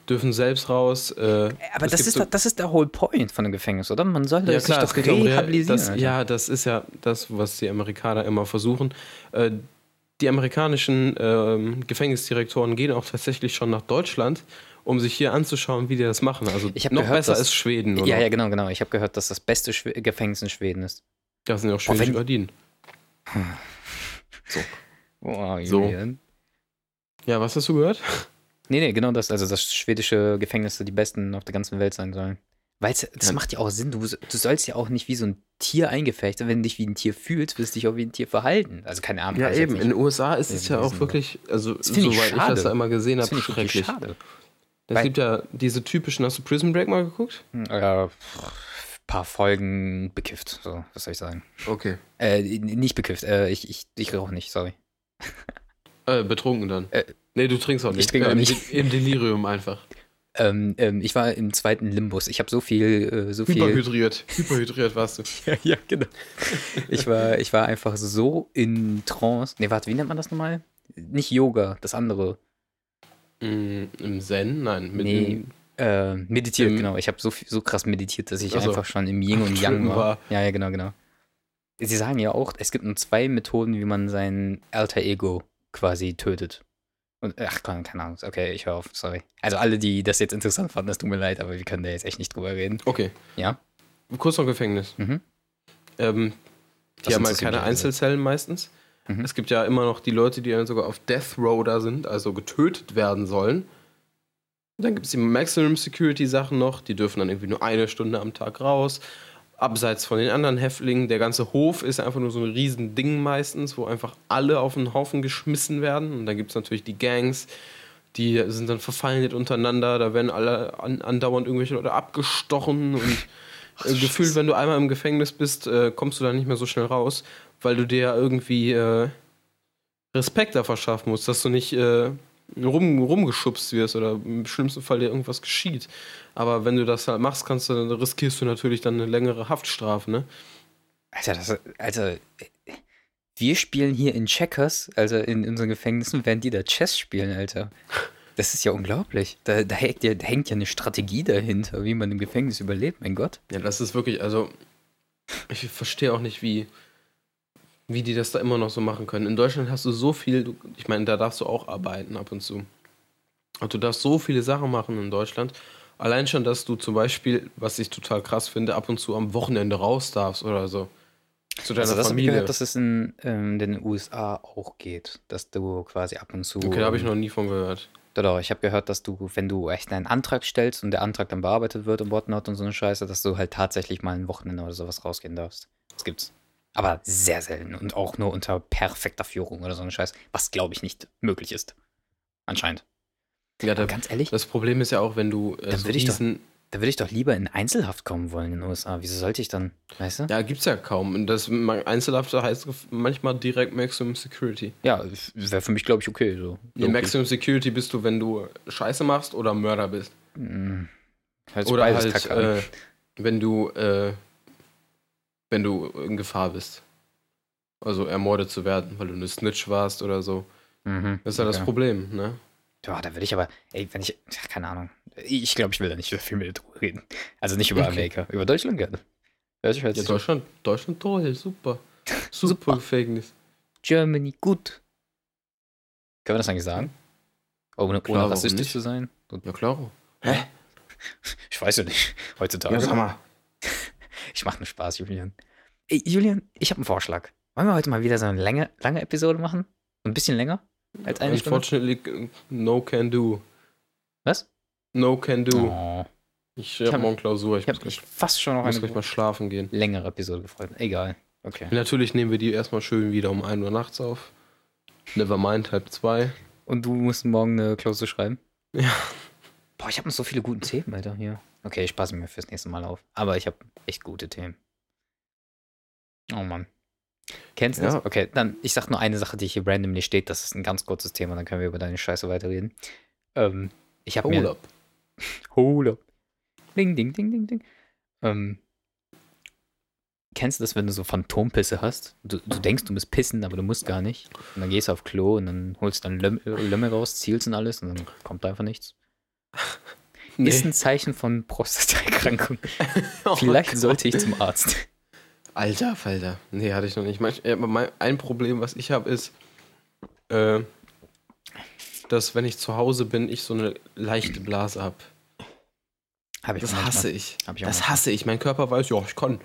dürfen selbst raus. Äh, Aber das ist, so- das ist der whole point von einem Gefängnis, oder? Man soll Ja das klar, sich doch um rehabilitieren. das, ja, das ist ja das, was die Amerikaner immer versuchen. Äh, die amerikanischen ähm, Gefängnisdirektoren gehen auch tatsächlich schon nach Deutschland, um sich hier anzuschauen, wie die das machen. Also noch gehört, besser dass- als Schweden. Oder? Ja, ja, genau, genau. Ich habe gehört, dass das beste Schwe Gefängnis in Schweden ist. Das sind ja auch schwedische wenn- Gardinen. Wow, So. Julian. Ja, was hast du gehört? Nee, nee, genau das. Also, dass schwedische Gefängnisse die besten auf der ganzen Welt sein sollen. Weil das Ja. macht ja auch Sinn. Du, du sollst ja auch nicht wie so ein Tier eingefecht sein. Wenn du dich wie ein Tier fühlst, wirst du dich auch wie ein Tier verhalten. Also, keine Ahnung. Ja, ich eben. In den USA ist Ja, es ja auch wirklich, also Das ich soweit ich schade. das da immer gesehen Das habe, ich schrecklich. schade. Es gibt ja diese typischen, hast du Prison Break mal geguckt? Äh, paar Folgen bekifft. So, was soll ich sagen? Okay. Äh, nicht bekifft. Äh, ich, ich, ich rauche nicht, sorry. Äh, betrunken dann. Äh, nee, du trinkst auch nicht. ich trinke auch Äh, nicht. Im Delirium einfach. Ähm, ähm, ich war im zweiten Limbus. Ich habe so viel, äh, so viel. Hyperhydriert. Hyperhydriert warst du. Ja, ja, genau. Ich war, ich war einfach so in Trance. Nee, warte, wie nennt man das nochmal? Nicht Yoga, das andere. Mm, Im Zen? Nein. Mit Nee. dem- Äh, meditiert, Im- genau. Ich habe so, so krass meditiert, dass ich Ach so. einfach schon im Yin und Yang war. war. Ja, ja, genau, genau. Sie sagen ja auch, es gibt nur zwei Methoden, wie man sein alter Ego quasi tötet. Und, ach, keine Ahnung. Okay, ich höre auf, sorry. Also alle, die das jetzt interessant fanden, das tut mir leid, aber wir können da jetzt echt nicht drüber reden. Okay. Ja? Kurz noch Gefängnis. Mhm. Ähm, die Das haben halt keine. Einzelzellen meistens. Mhm. Es gibt ja immer noch die Leute, die dann sogar auf Death Row da sind, also getötet werden sollen. Dann gibt es die Maximum Security Sachen noch, die dürfen dann irgendwie nur eine Stunde am Tag raus. Abseits von den anderen Häftlingen, der ganze Hof ist einfach nur so ein riesen Ding meistens, wo einfach alle auf einen Haufen geschmissen werden. Und dann gibt es natürlich die Gangs, die sind dann verfeindet untereinander, da werden alle an, andauernd irgendwelche Leute abgestochen. Und äh, gefühlt, wenn du einmal im Gefängnis bist, äh, kommst du da nicht mehr so schnell raus, weil du dir ja irgendwie äh, Respekt da verschaffen musst, dass du nicht rum, rumgeschubst wirst oder im schlimmsten Fall dir irgendwas geschieht. Aber wenn du das halt machst, kannst du, riskierst du natürlich dann eine längere Haftstrafe, ne? Alter, das, Alter, wir spielen hier in Checkers, also in unseren Gefängnissen, während die da Chess spielen, Alter. Das ist ja unglaublich. Da, da, hängt ja, da hängt ja eine Strategie dahinter, wie man im Gefängnis überlebt, mein Gott. Ja, das ist wirklich, also ich verstehe auch nicht, wie, wie die das da immer noch so machen können. In Deutschland hast du so viel, du, ich meine, da darfst du auch arbeiten ab und zu. Und du darfst so viele Sachen machen in Deutschland. Allein schon, dass du zum Beispiel, was ich total krass finde, ab und zu am Wochenende raus darfst oder so. Zu deiner Also das Familie. gehört, dass es in ähm, den USA auch geht, dass du quasi ab und zu. okay, da habe ich noch nie von gehört. Doch, doch, ich habe gehört, dass du, wenn du echt einen Antrag stellst und der Antrag dann bearbeitet wird und whatnot und so eine Scheiße, dass du halt tatsächlich mal ein Wochenende oder sowas rausgehen darfst. Das gibt's. Aber sehr selten und auch nur unter perfekter Führung oder so ein Scheiß, was glaube ich nicht möglich ist. Anscheinend. Ja, da, ganz ehrlich, das Problem ist ja auch, wenn du äh, so diesen, da würde ich doch lieber in Einzelhaft kommen wollen in den USA. Wieso sollte ich dann, weißt du? Ja, gibt's ja kaum. Und das Einzelhafte heißt manchmal direkt Maximum Security. Ja, wäre für mich, glaube ich, okay. So. In Okay. Maximum Security bist du, wenn du Scheiße machst oder Mörder bist. Sich Oder halt, äh, wenn du, äh, wenn du in Gefahr bist. Also ermordet zu werden, weil du eine Snitch warst oder so. Mhm, Das ist ja das okay. Problem, ne? Ja, da würde ich aber, ey, wenn ich, ach, keine Ahnung. Ich glaube, ich will da nicht viel mehr drüber reden. Also nicht über Okay. Amerika, über Deutschland gerne. Ja, Deutschland, Deutschland toll, super. Super, Super. News. Germany, gut. Können wir das eigentlich sagen? Ohne, Klar, ohne warum rassistisch nicht? zu sein? Ja, klar. Hä? Ich weiß ja nicht. Heutzutage. Ja, sag mal. Ich mache nur Spaß, Julian. Ey, Julian, ich habe einen Vorschlag. Wollen wir heute mal wieder so eine lange, lange Episode machen? Ein bisschen länger als eine Stunde? Unfortunately, no can do. Was? No can do. Oh, Ich Ich habe hab- morgen Klausur. Ich, ich habe muss, mich gleich, fast schon noch muss gleich mal schlafen gehen. längere Episode gefreut. Egal. Okay. Natürlich nehmen wir die erstmal schön wieder um 1 Uhr nachts auf. Nevermind, halb zwei. Und du musst morgen eine Klausur schreiben? Ja. Boah, ich habe noch so viele gute Themen, Alter, hier. Okay, ich passe mir fürs nächste Mal auf. Aber ich habe echt gute Themen. Oh Mann. Kennst du Ja. das? Okay, dann, ich sag nur eine Sache, die hier randomly steht. Das ist ein ganz kurzes Thema, dann können wir über deine Scheiße weiterreden. Ähm, ich habe Hold mir... up. Hold up. Ding, ding, ding, ding, ding. Ähm, kennst du das, wenn du so Phantompisse hast? Du, du denkst, du musst pissen, aber du musst gar nicht. Und dann gehst du auf Klo und dann holst du dann Löm Lömmel raus, zielst und alles und dann kommt da einfach nichts. Nee. Ist ein Zeichen von Prostataerkrankung. Oh Vielleicht Gott. sollte ich zum Arzt. Alter Falter. Nee, hatte ich noch nicht. Ja, aber mein, ein Problem, was ich habe, ist, äh, dass wenn ich zu Hause bin, ich so eine leichte Blase habe. Hab ich Das hasse ich. Ich das hasse ich. Mein Körper weiß, ja, ich kann.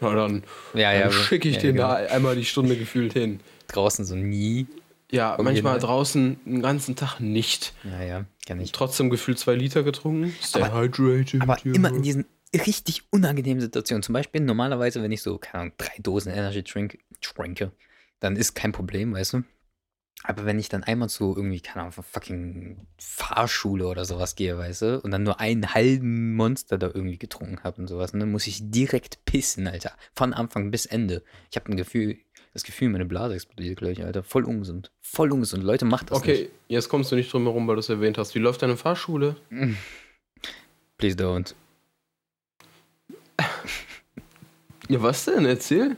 Na dann, Ja, ja. dann schicke ich ja, den genau. da einmal die Stunde gefühlt hin. Draußen so nie. Ja, Komm, manchmal jeden- draußen den ganzen Tag nicht. Ja, ja, kenn ich. Trotzdem gefühlt zwei Liter getrunken. Stay Aber- hydrated. Aber ja. immer in diesen richtig unangenehmen Situationen. Zum Beispiel normalerweise, wenn ich so, keine Ahnung, drei Dosen Energy Drink trinke, dann ist kein Problem, weißt du. Aber wenn ich dann einmal zu irgendwie, keine Ahnung, fucking Fahrschule oder sowas gehe, weißt du, und dann nur einen halben Monster da irgendwie getrunken habe und sowas, dann muss ich direkt pissen, Alter. Von Anfang bis Ende. Ich habe ein Gefühl, das Gefühl, meine Blase explodiert gleich, Alter. Voll ungesund. Voll ungesund. Leute, macht das Okay, jetzt kommst du nicht drum herum, weil du es erwähnt hast. Wie läuft deine Fahrschule? nicht. Please don't. Ja, was denn? Erzähl.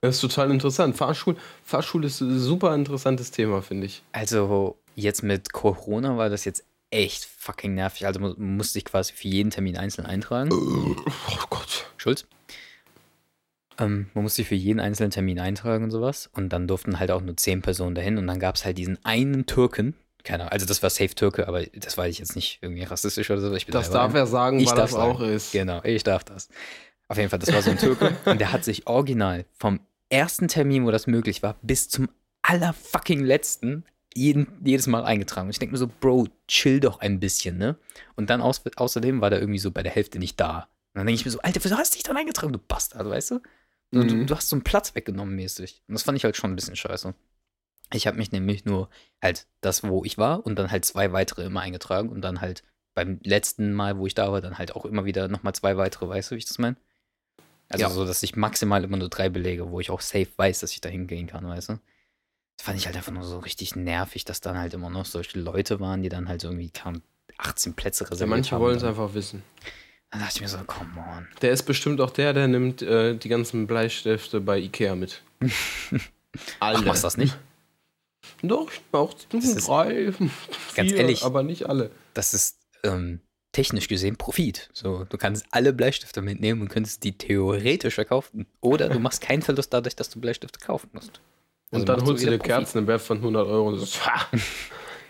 Das ist total interessant. Fahrschule, Fahrschule ist ein super interessantes Thema, finde ich. Also, jetzt mit Corona war das jetzt echt fucking nervig. Also mu musste ich quasi für jeden Termin einzeln eintragen. Oh Gott. Schulz. Ähm, man musste sich für jeden einzelnen Termin eintragen und sowas. Und dann durften halt auch nur zehn Personen dahin. Und dann gab es halt diesen einen Türken. Keine Ahnung, also das war safe Türke, aber das war ich jetzt nicht irgendwie rassistisch oder so. Ich bin Das darf er sagen, Ich weil das auch sagen. ist. Genau, ich darf das. Auf jeden Fall, das war so ein Türke. und der hat sich original vom ersten Termin, wo das möglich war, bis zum allerfucking letzten jeden, jedes Mal eingetragen. Und ich denke mir so, Bro, chill doch ein bisschen, ne? Und dann aus, außerdem war der irgendwie so bei der Hälfte nicht da. Und dann denke ich mir so, Alter, wieso hast du dich dann eingetragen, du Bastard, weißt du? Du, Mhm. du hast so einen Platz weggenommen mäßig. Und das fand ich halt schon ein bisschen scheiße. Ich habe mich nämlich nur halt das, wo ich war und dann halt zwei weitere immer eingetragen und dann halt beim letzten Mal, wo ich da war, dann halt auch immer wieder nochmal zwei weitere, weißt du, wie ich das meine? Also Ja. so, dass ich maximal immer nur drei belege, wo ich auch safe weiß, dass ich da hingehen kann, weißt du? Das fand ich halt einfach nur so richtig nervig, dass dann halt immer noch solche Leute waren, die dann halt so irgendwie kaum 18 Plätze reserviert Ja, manche haben. wollen es einfach wissen. Dann dachte ich mir so, come on. Der ist bestimmt auch der, der nimmt äh, die ganzen Bleistifte bei Ikea mit. Ach, machst du das nicht? Doch, ich ist- drei, Ganz vier, ehrlich. aber nicht alle. das ist ähm, technisch gesehen Profit. So, du kannst alle Bleistifte mitnehmen und könntest die theoretisch verkaufen. Oder du machst keinen Verlust dadurch, dass du Bleistifte kaufen musst. Also Und dann holst du dir Profit. Kerzen im Wert von 100 Euro und so, ha,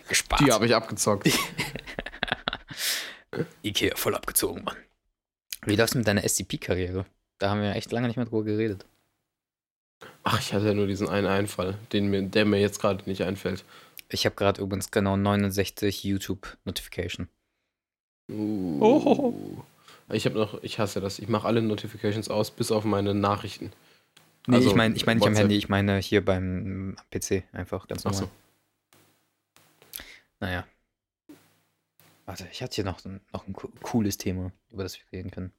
Gespart. die habe ich abgezockt. Ikea voll abgezogen, Mann. Wie läuft's mit deiner SCP-Karriere? Da haben wir echt lange nicht mehr drüber geredet. Ach, ich hatte ja nur diesen einen Einfall, den mir, der mir jetzt gerade nicht einfällt. Ich habe gerade übrigens genau 69 YouTube-Notification. Uh. Oh. Ich habe noch, ich hasse das. Ich mache alle Notifications aus, bis auf meine Nachrichten. Nee, Also, ich meine ich mein nicht am. Handy, ich meine hier beim PC einfach ganz Ach normal. so. Naja. Warte, ich hatte hier noch, ein- noch ein co- cooles Thema, über das wir reden können.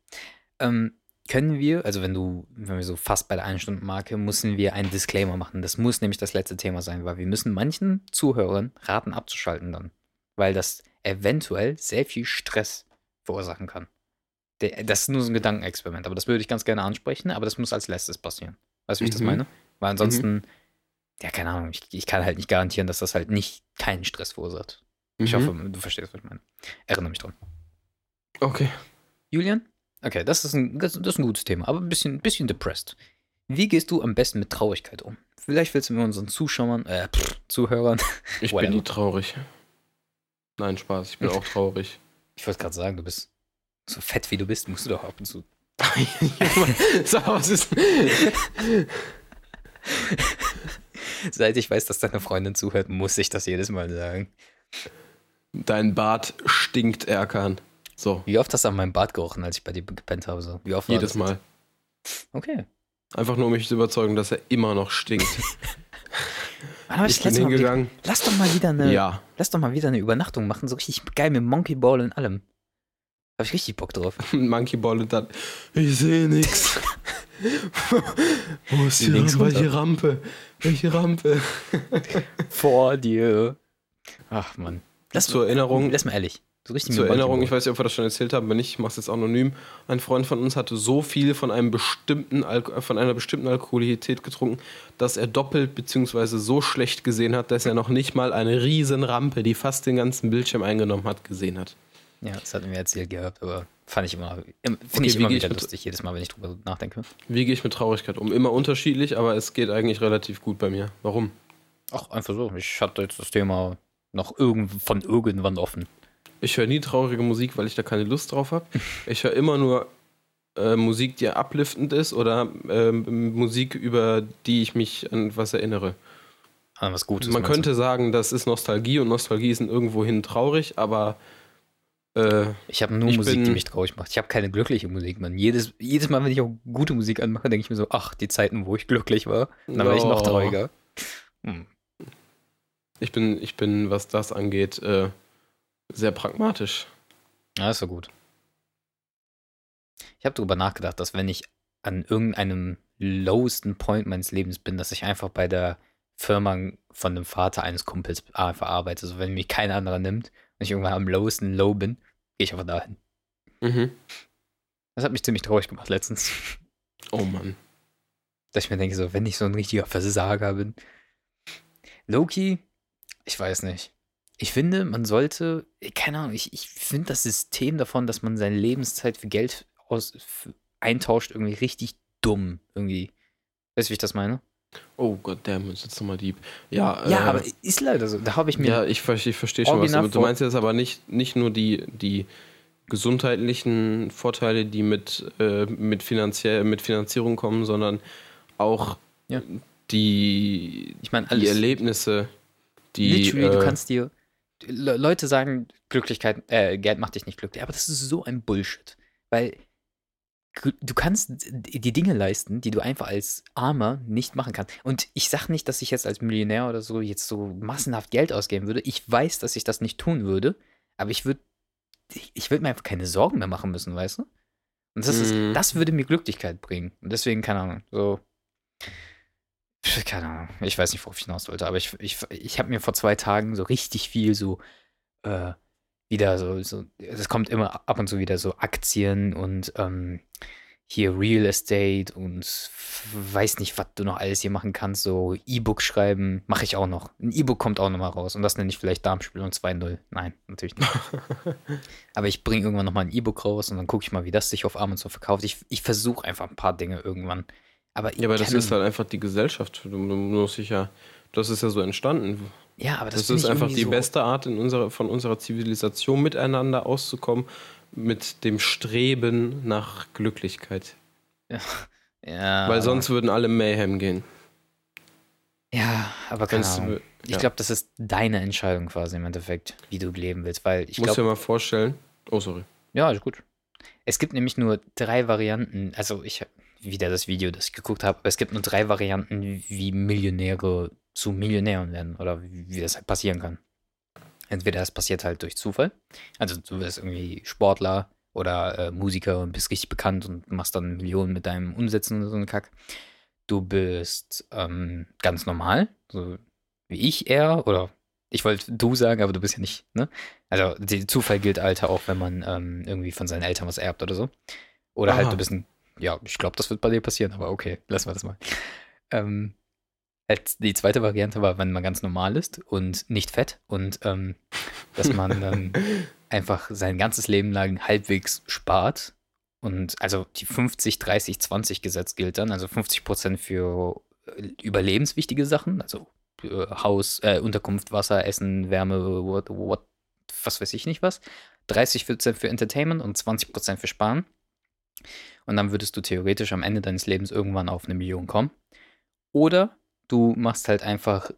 Ähm, können wir, also wenn du, wenn wir so fast bei der 1-Stunden-Marke, müssen wir einen Disclaimer machen. Das muss nämlich das letzte Thema sein, weil wir müssen manchen Zuhörern raten abzuschalten dann. Weil das eventuell sehr viel Stress verursachen kann. Das ist nur so ein Gedankenexperiment, aber das würde ich ganz gerne ansprechen, aber das muss als letztes passieren. Weißt du, wie ich das Mhm. meine? Weil ansonsten, ja, keine Ahnung, ich, ich kann halt nicht garantieren, dass das halt nicht keinen Stress verursacht. Ich Mhm. hoffe, du verstehst, was ich meine. Erinnere mich dran. Okay. Julian? Okay, das ist ein, das, das ist ein gutes Thema, aber ein bisschen, bisschen depressed. Wie gehst du am besten mit Traurigkeit um? Vielleicht willst du mit unseren Zuschauern, äh, pff, Zuhörern, Ich bin nie traurig. Nein, Spaß, ich bin auch traurig. ich wollte gerade sagen, du bist so fett wie du bist, musst du doch ab und zu. Sag, was ist. Seit ich weiß, dass deine Freundin zuhört, muss ich das jedes Mal sagen. Dein Bart stinkt, Erkan. So, Wie oft hast du an meinem Bart gerochen, als ich bei dir gepennt habe? So? Wie oft war jedes das Mal. jetzt? Okay. Einfach nur, um mich zu überzeugen, dass er immer noch stinkt. Wann ich, Ich das bin letzte Mal hingegangen. Lass doch mal wieder eine, Ja, lass doch mal wieder eine Übernachtung machen, so richtig geil mit Monkey Ball und allem. Hab ich richtig Bock drauf. Monkey Ball und dann. Ich sehe nix. Wo ist die Rampe? runter. Welche Rampe? Welche Rampe? Vor dir. Ach man. Lass Zur Erinnerung, Lass mal ehrlich. So richtig zur Erinnerung, ich weiß nicht, ob wir das schon erzählt haben, wenn nicht, ich mache es jetzt anonym. Ein Freund von uns hatte so viel von einem bestimmten Alko von einer bestimmten Alkoholität getrunken, dass er doppelt bzw. so schlecht gesehen hat, dass er noch nicht mal eine riesen Rampe, die fast den ganzen Bildschirm eingenommen hat, gesehen hat. Ja, das hatten wir erzählt gehabt, aber fand ich immer, im- finde Okay, ich immer ich wieder mit- lustig, jedes Mal, wenn ich drüber nachdenke. Wie gehe ich mit Traurigkeit um? Immer unterschiedlich, aber es geht eigentlich relativ gut bei mir. Warum? Ach, einfach so. Ich hatte jetzt das Thema noch irgend, von irgendwann offen. Ich höre nie traurige Musik, weil ich da keine Lust drauf habe. Ich höre immer nur äh, Musik, die upliftend ist oder ähm, Musik, über die ich mich an was erinnere. An was Gutes. Man könnte sagen, das ist Nostalgie und Nostalgie ist irgendwohin traurig, aber äh, du? Ich habe nur ich Musik, die bin- mich traurig macht. Ich habe keine glückliche Musik, Mann. Jedes, jedes Mal, wenn ich auch gute Musik anmache, denke ich mir so, ach, die Zeiten, wo ich glücklich war. Dann war ich noch Oh. trauriger. Hm. Ich bin, ich bin, was das angeht, äh, sehr pragmatisch. Ja, ist so gut. Ich habe darüber nachgedacht, dass wenn ich an irgendeinem lowsten Point meines Lebens bin, dass ich einfach bei der Firma von dem Vater eines Kumpels einfach arbeite. Also wenn mich kein anderer nimmt und ich irgendwann am lowsten Low bin, gehe ich einfach dahin. Mhm. Das hat mich ziemlich traurig gemacht letztens. Oh Mann. Dass ich mir denke, so, wenn ich so ein richtiger Versager bin. Loki, ich weiß nicht. Ich finde, man sollte, keine Ahnung, ich, ich finde das System davon, dass man seine Lebenszeit für Geld aus, für, eintauscht, irgendwie richtig dumm. Irgendwie. Weißt du, wie ich das meine? Oh Gott, damn, ist jetzt nochmal Dieb. Ja, Ja, äh, aber ist leider so. Da habe ich mir. Ja, ich, ich verstehe schon, was du Du meinst jetzt aber nicht, nicht nur die, die gesundheitlichen Vorteile, die mit, äh, mit, finanziell, mit Finanzierung kommen, sondern auch Ja. die, ich meine, die. Erlebnisse, die. Literally, äh, du kannst dir. Le Leute sagen, Glücklichkeit, äh, Geld macht dich nicht glücklich. Aber das ist so ein Bullshit. Weil du kannst die Dinge leisten, die du einfach als Armer nicht machen kannst. Und ich sag nicht, dass ich jetzt als Millionär oder so jetzt so massenhaft Geld ausgeben würde. Ich weiß, dass ich das nicht tun würde. Aber ich würde ich, würde mir einfach keine Sorgen mehr machen müssen, weißt du? Und das, ist, Mhm. das würde mir Glücklichkeit bringen. Und deswegen, keine Ahnung, so. Keine Ahnung, ich weiß nicht, worauf ich hinaus wollte, aber ich, ich, ich habe mir vor zwei Tagen so richtig viel so äh, wieder so, so, es kommt immer ab und zu wieder so Aktien und ähm, hier Real Estate und weiß nicht, was du noch alles hier machen kannst, so E-Book schreiben, mache ich auch noch. Ein E-Book kommt auch noch mal raus und das nenne ich vielleicht Darmspiegelung 2.0. Nein, natürlich nicht. Aber ich bringe irgendwann noch mal ein E-Book raus und dann gucke ich mal, wie das sich auf Amazon verkauft. Ich, ich versuche einfach ein paar Dinge irgendwann. Aber, ja, aber das ist halt einfach die Gesellschaft. Du, du musst dich ja. Das ist ja so entstanden. ja, aber das, Das, ist einfach die so, beste Art in unserer, von unserer Zivilisation miteinander auszukommen, mit dem Streben nach Glücklichkeit. Ja, Weil aber- sonst würden alle Mayhem gehen. Ja, aber keine Ahnung. Ich ja. glaube, das ist deine Entscheidung quasi im Endeffekt, wie du leben willst. Weil ich muss dir glaube, mal vorstellen. Oh, sorry. ja, ist gut. Es gibt nämlich nur drei Varianten. Also ich, wieder das Video, das ich geguckt habe. Es gibt nur drei Varianten, wie Millionäre zu Millionären werden oder wie, das halt passieren kann. Entweder es passiert halt durch Zufall, also du wirst irgendwie Sportler oder äh, Musiker und bist richtig bekannt und machst dann Millionen mit deinem Umsetzen und so einen Kack. Du bist ähm, ganz normal, so wie ich eher, oder ich wollte du sagen, aber du bist ja nicht, ne? Also der Zufall gilt, Alter, auch wenn man ähm, irgendwie von seinen Eltern was erbt oder so. Oder halt Aha. du bist ein, ja, ich glaube, das wird bei dir passieren, aber okay, lassen wir das mal. Ähm, als die zweite Variante war, wenn man ganz normal ist und nicht fett und ähm, dass man dann einfach sein ganzes Leben lang halbwegs spart. Und also die 50, 30, 20 Gesetz gilt dann, also 50 Prozent für äh, überlebenswichtige Sachen, also äh, Haus, äh, Unterkunft, Wasser, Essen, Wärme, what, what, was weiß ich nicht was. 30 Prozent für Entertainment und 20 Prozent für Sparen. Und dann würdest du theoretisch am Ende deines Lebens irgendwann auf eine Million kommen. Oder du machst halt einfach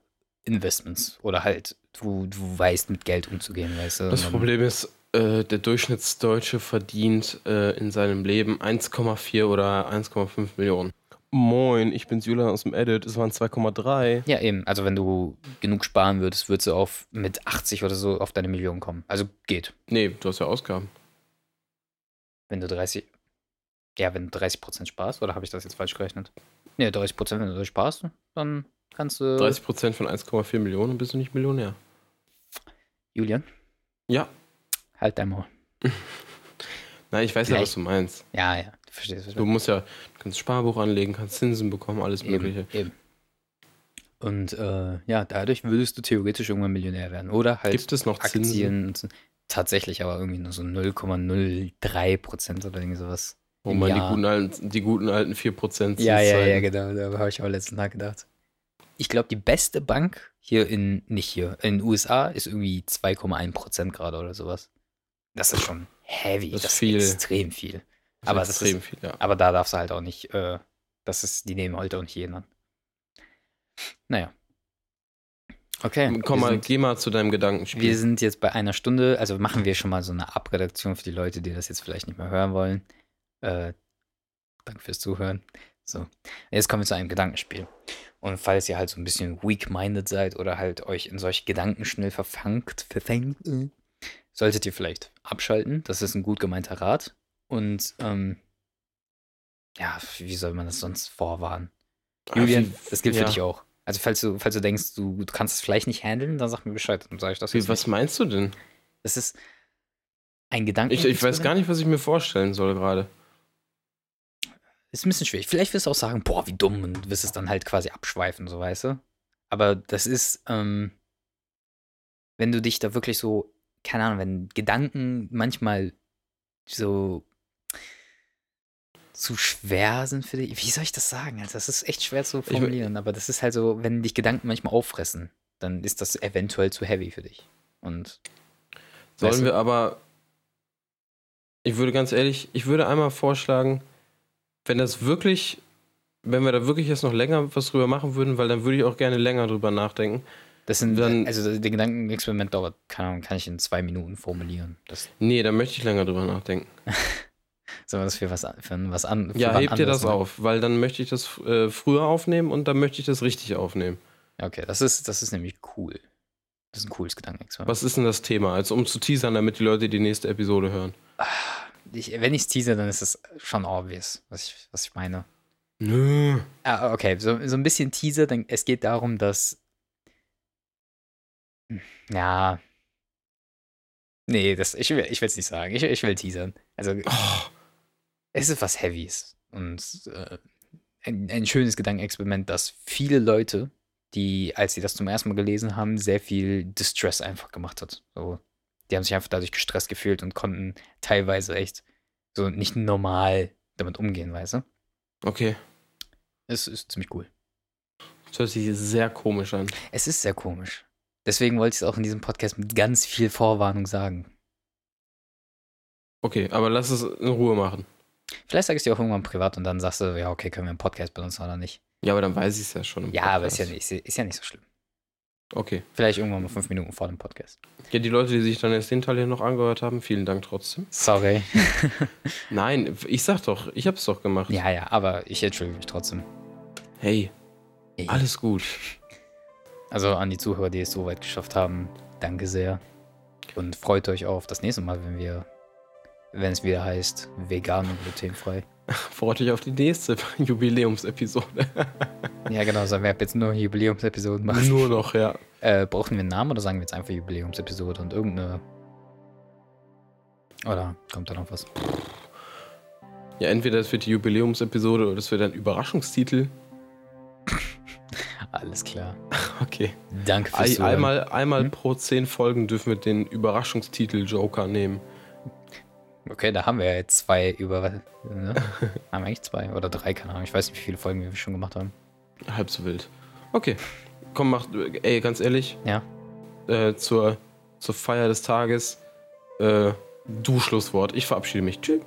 Investments oder halt du, du weißt mit Geld umzugehen, weißt du. Das Problem ist, äh, der Durchschnittsdeutsche verdient äh, in seinem Leben 1,4 oder 1,5 Millionen. Moin, ich bin's Julian aus dem Edit. Es waren 2,3. Ja, eben. Also wenn du genug sparen würdest, würdest du auf mit 80 oder so auf deine Million kommen. Also geht. Nee, du hast ja Ausgaben. Wenn du 30. Ja, wenn du 30% sparst, oder habe ich das jetzt falsch gerechnet? Nee, 30%, wenn du sparst, dann kannst du. 30% von 1,4 Millionen bist du nicht Millionär. Julian, Ja. halt dein Maul. Nein, ich weiß ja, Gleich. was du meinst. Ja, ja, du verstehst es. Du musst ja, du kannst Sparbuch anlegen, kannst Zinsen bekommen, alles Mögliche. Eben, eben. Und äh, ja, dadurch würdest du theoretisch irgendwann Millionär werden. Oder halt Gibt es noch Zinsen? Aktien. So. Tatsächlich, aber irgendwie nur so 0,03 Prozent oder irgendwie sowas. Wo man die guten, alten, die guten alten 4% Ja, ja, ja, genau. Da habe ich auch letzten Tag gedacht. Ich glaube, die beste Bank hier in, nicht hier, in den USA ist irgendwie 2,1 Prozent gerade oder sowas. Das ist schon heavy. Das ist Das ist viel. extrem viel. Das Aber extrem ist- viel, ja. Aber da darfst du halt auch nicht, äh, das ist, die nehmen heute und jeden an. Naja. Okay. Komm mal, sind, geh mal zu deinem Gedankenspiel. wir sind jetzt bei einer Stunde, also machen wir schon mal so eine Abredaktion für die Leute, die das jetzt vielleicht nicht mehr hören wollen. Äh, danke fürs Zuhören. So, jetzt kommen wir zu einem Gedankenspiel. Und falls ihr halt so ein bisschen weak-minded seid oder halt euch in solche Gedanken schnell verfangt, verfängt, äh, solltet ihr vielleicht abschalten. Das ist ein gut gemeinter Rat. Und ähm, ja, wie soll man das sonst vorwarnen? Ah, Julian, das gilt für ja. dich auch. Also falls du, falls du denkst, du, du kannst es vielleicht nicht handeln, dann sag mir Bescheid. Dann sage ich das Wie, was nicht. meinst du denn? Das ist ein Gedanken. Ich, ich weiß gar nicht, was ich mir vorstellen soll gerade. Ist ein bisschen schwierig. Vielleicht wirst du auch sagen, boah, wie dumm und wirst es dann halt quasi abschweifen, so weißt du. Aber das ist, ähm, wenn du dich da wirklich so, keine Ahnung, wenn Gedanken manchmal so zu schwer sind für dich. Wie soll ich das sagen? Also das ist echt schwer zu formulieren, aber das ist halt so, wenn dich Gedanken manchmal auffressen, dann ist das eventuell zu heavy für dich. Und Sollen Weißt du? wir aber. Ich würde ganz ehrlich, ich würde einmal vorschlagen, wenn das wirklich, wenn wir da wirklich jetzt noch länger was drüber machen würden, weil dann würde ich auch gerne länger drüber nachdenken. das sind, Dann- also der Gedankenexperiment dauert, keine Ahnung, kann ich in zwei Minuten formulieren. Das Nee, da möchte ich länger drüber nachdenken. Sollen wir das für was, für was an? Für Ja, wann heb dir anderes das machen? auf, weil dann möchte ich das äh, früher aufnehmen und dann möchte ich das richtig aufnehmen. Okay, das ist, das ist nämlich cool. Das ist ein cooles Gedankenexperiment. Was ist denn das Thema? Also um zu teasern, damit die Leute die nächste Episode hören. Ich, wenn ich es tease, dann ist es schon obvious, was ich, was ich meine. Nö. Ah, okay, so, so ein bisschen Teaser, dann, es geht darum, dass. Ja. Nee, das, ich will es nicht sagen. Ich, ich will teasern. Also, Oh, es ist was Heavies. Und äh, ein, ein schönes Gedankenexperiment, das viele Leute, die, als sie das zum ersten Mal gelesen haben, sehr viel Distress einfach gemacht hat. So, die haben sich einfach dadurch gestresst gefühlt und konnten teilweise echt so nicht normal damit umgehen, weißt du? okay. Es ist ziemlich cool. Das hört sich sehr komisch an. Es ist sehr komisch. Deswegen wollte ich es auch in diesem Podcast mit ganz viel Vorwarnung sagen. Okay, aber lass es in Ruhe machen. Vielleicht sage ich dir auch irgendwann privat und dann sagst du, ja, okay, können wir einen Podcast benutzen oder nicht. Ja, aber dann weiß ich es ja schon. Ja, aber ist ja, Podcast. nicht, ist ja nicht so schlimm. Okay. Vielleicht irgendwann mal fünf Minuten vor dem Podcast. Ja, die Leute, die sich dann jetzt den Teil hier noch angehört haben, vielen Dank trotzdem. Sorry. Nein, ich sag doch, ich hab's doch gemacht. ja, ja, aber ich entschuldige mich trotzdem. Hey, Ey. alles gut. Also an die Zuhörer, die es so weit geschafft haben, danke sehr. Und freut euch auf das nächste Mal, wenn wir, wenn es wieder heißt, vegan und glutenfrei. Freut euch auf die nächste Jubiläumsepisode. Ja, genau, sollen wir ab jetzt nur Jubiläumsepisoden machen? Nur noch, ja. Äh, brauchen wir einen Namen oder sagen wir jetzt einfach Jubiläumsepisode und irgendeine. Oder kommt da noch was? Ja, entweder es wird die Jubiläumsepisode oder es wird ein Überraschungstitel. Alles klar. Okay. Danke fürs Zuhören. einmal einmal Hm? pro zehn Folgen dürfen wir den Überraschungstitel Joker nehmen. Okay, da haben wir ja jetzt zwei über. Ne? haben wir eigentlich zwei oder drei, keine Ahnung. Ich weiß nicht, wie viele Folgen wir schon gemacht haben. Halb so wild. Okay. Komm, mach, ey, ganz ehrlich, Ja. äh, zur, zur Feier des Tages, äh, du Schlusswort. Ich verabschiede mich. Tschüss.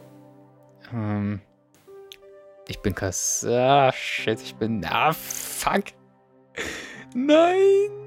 Ähm, ich bin Kass. Ah, shit, ich bin. Ah, fuck. Nein.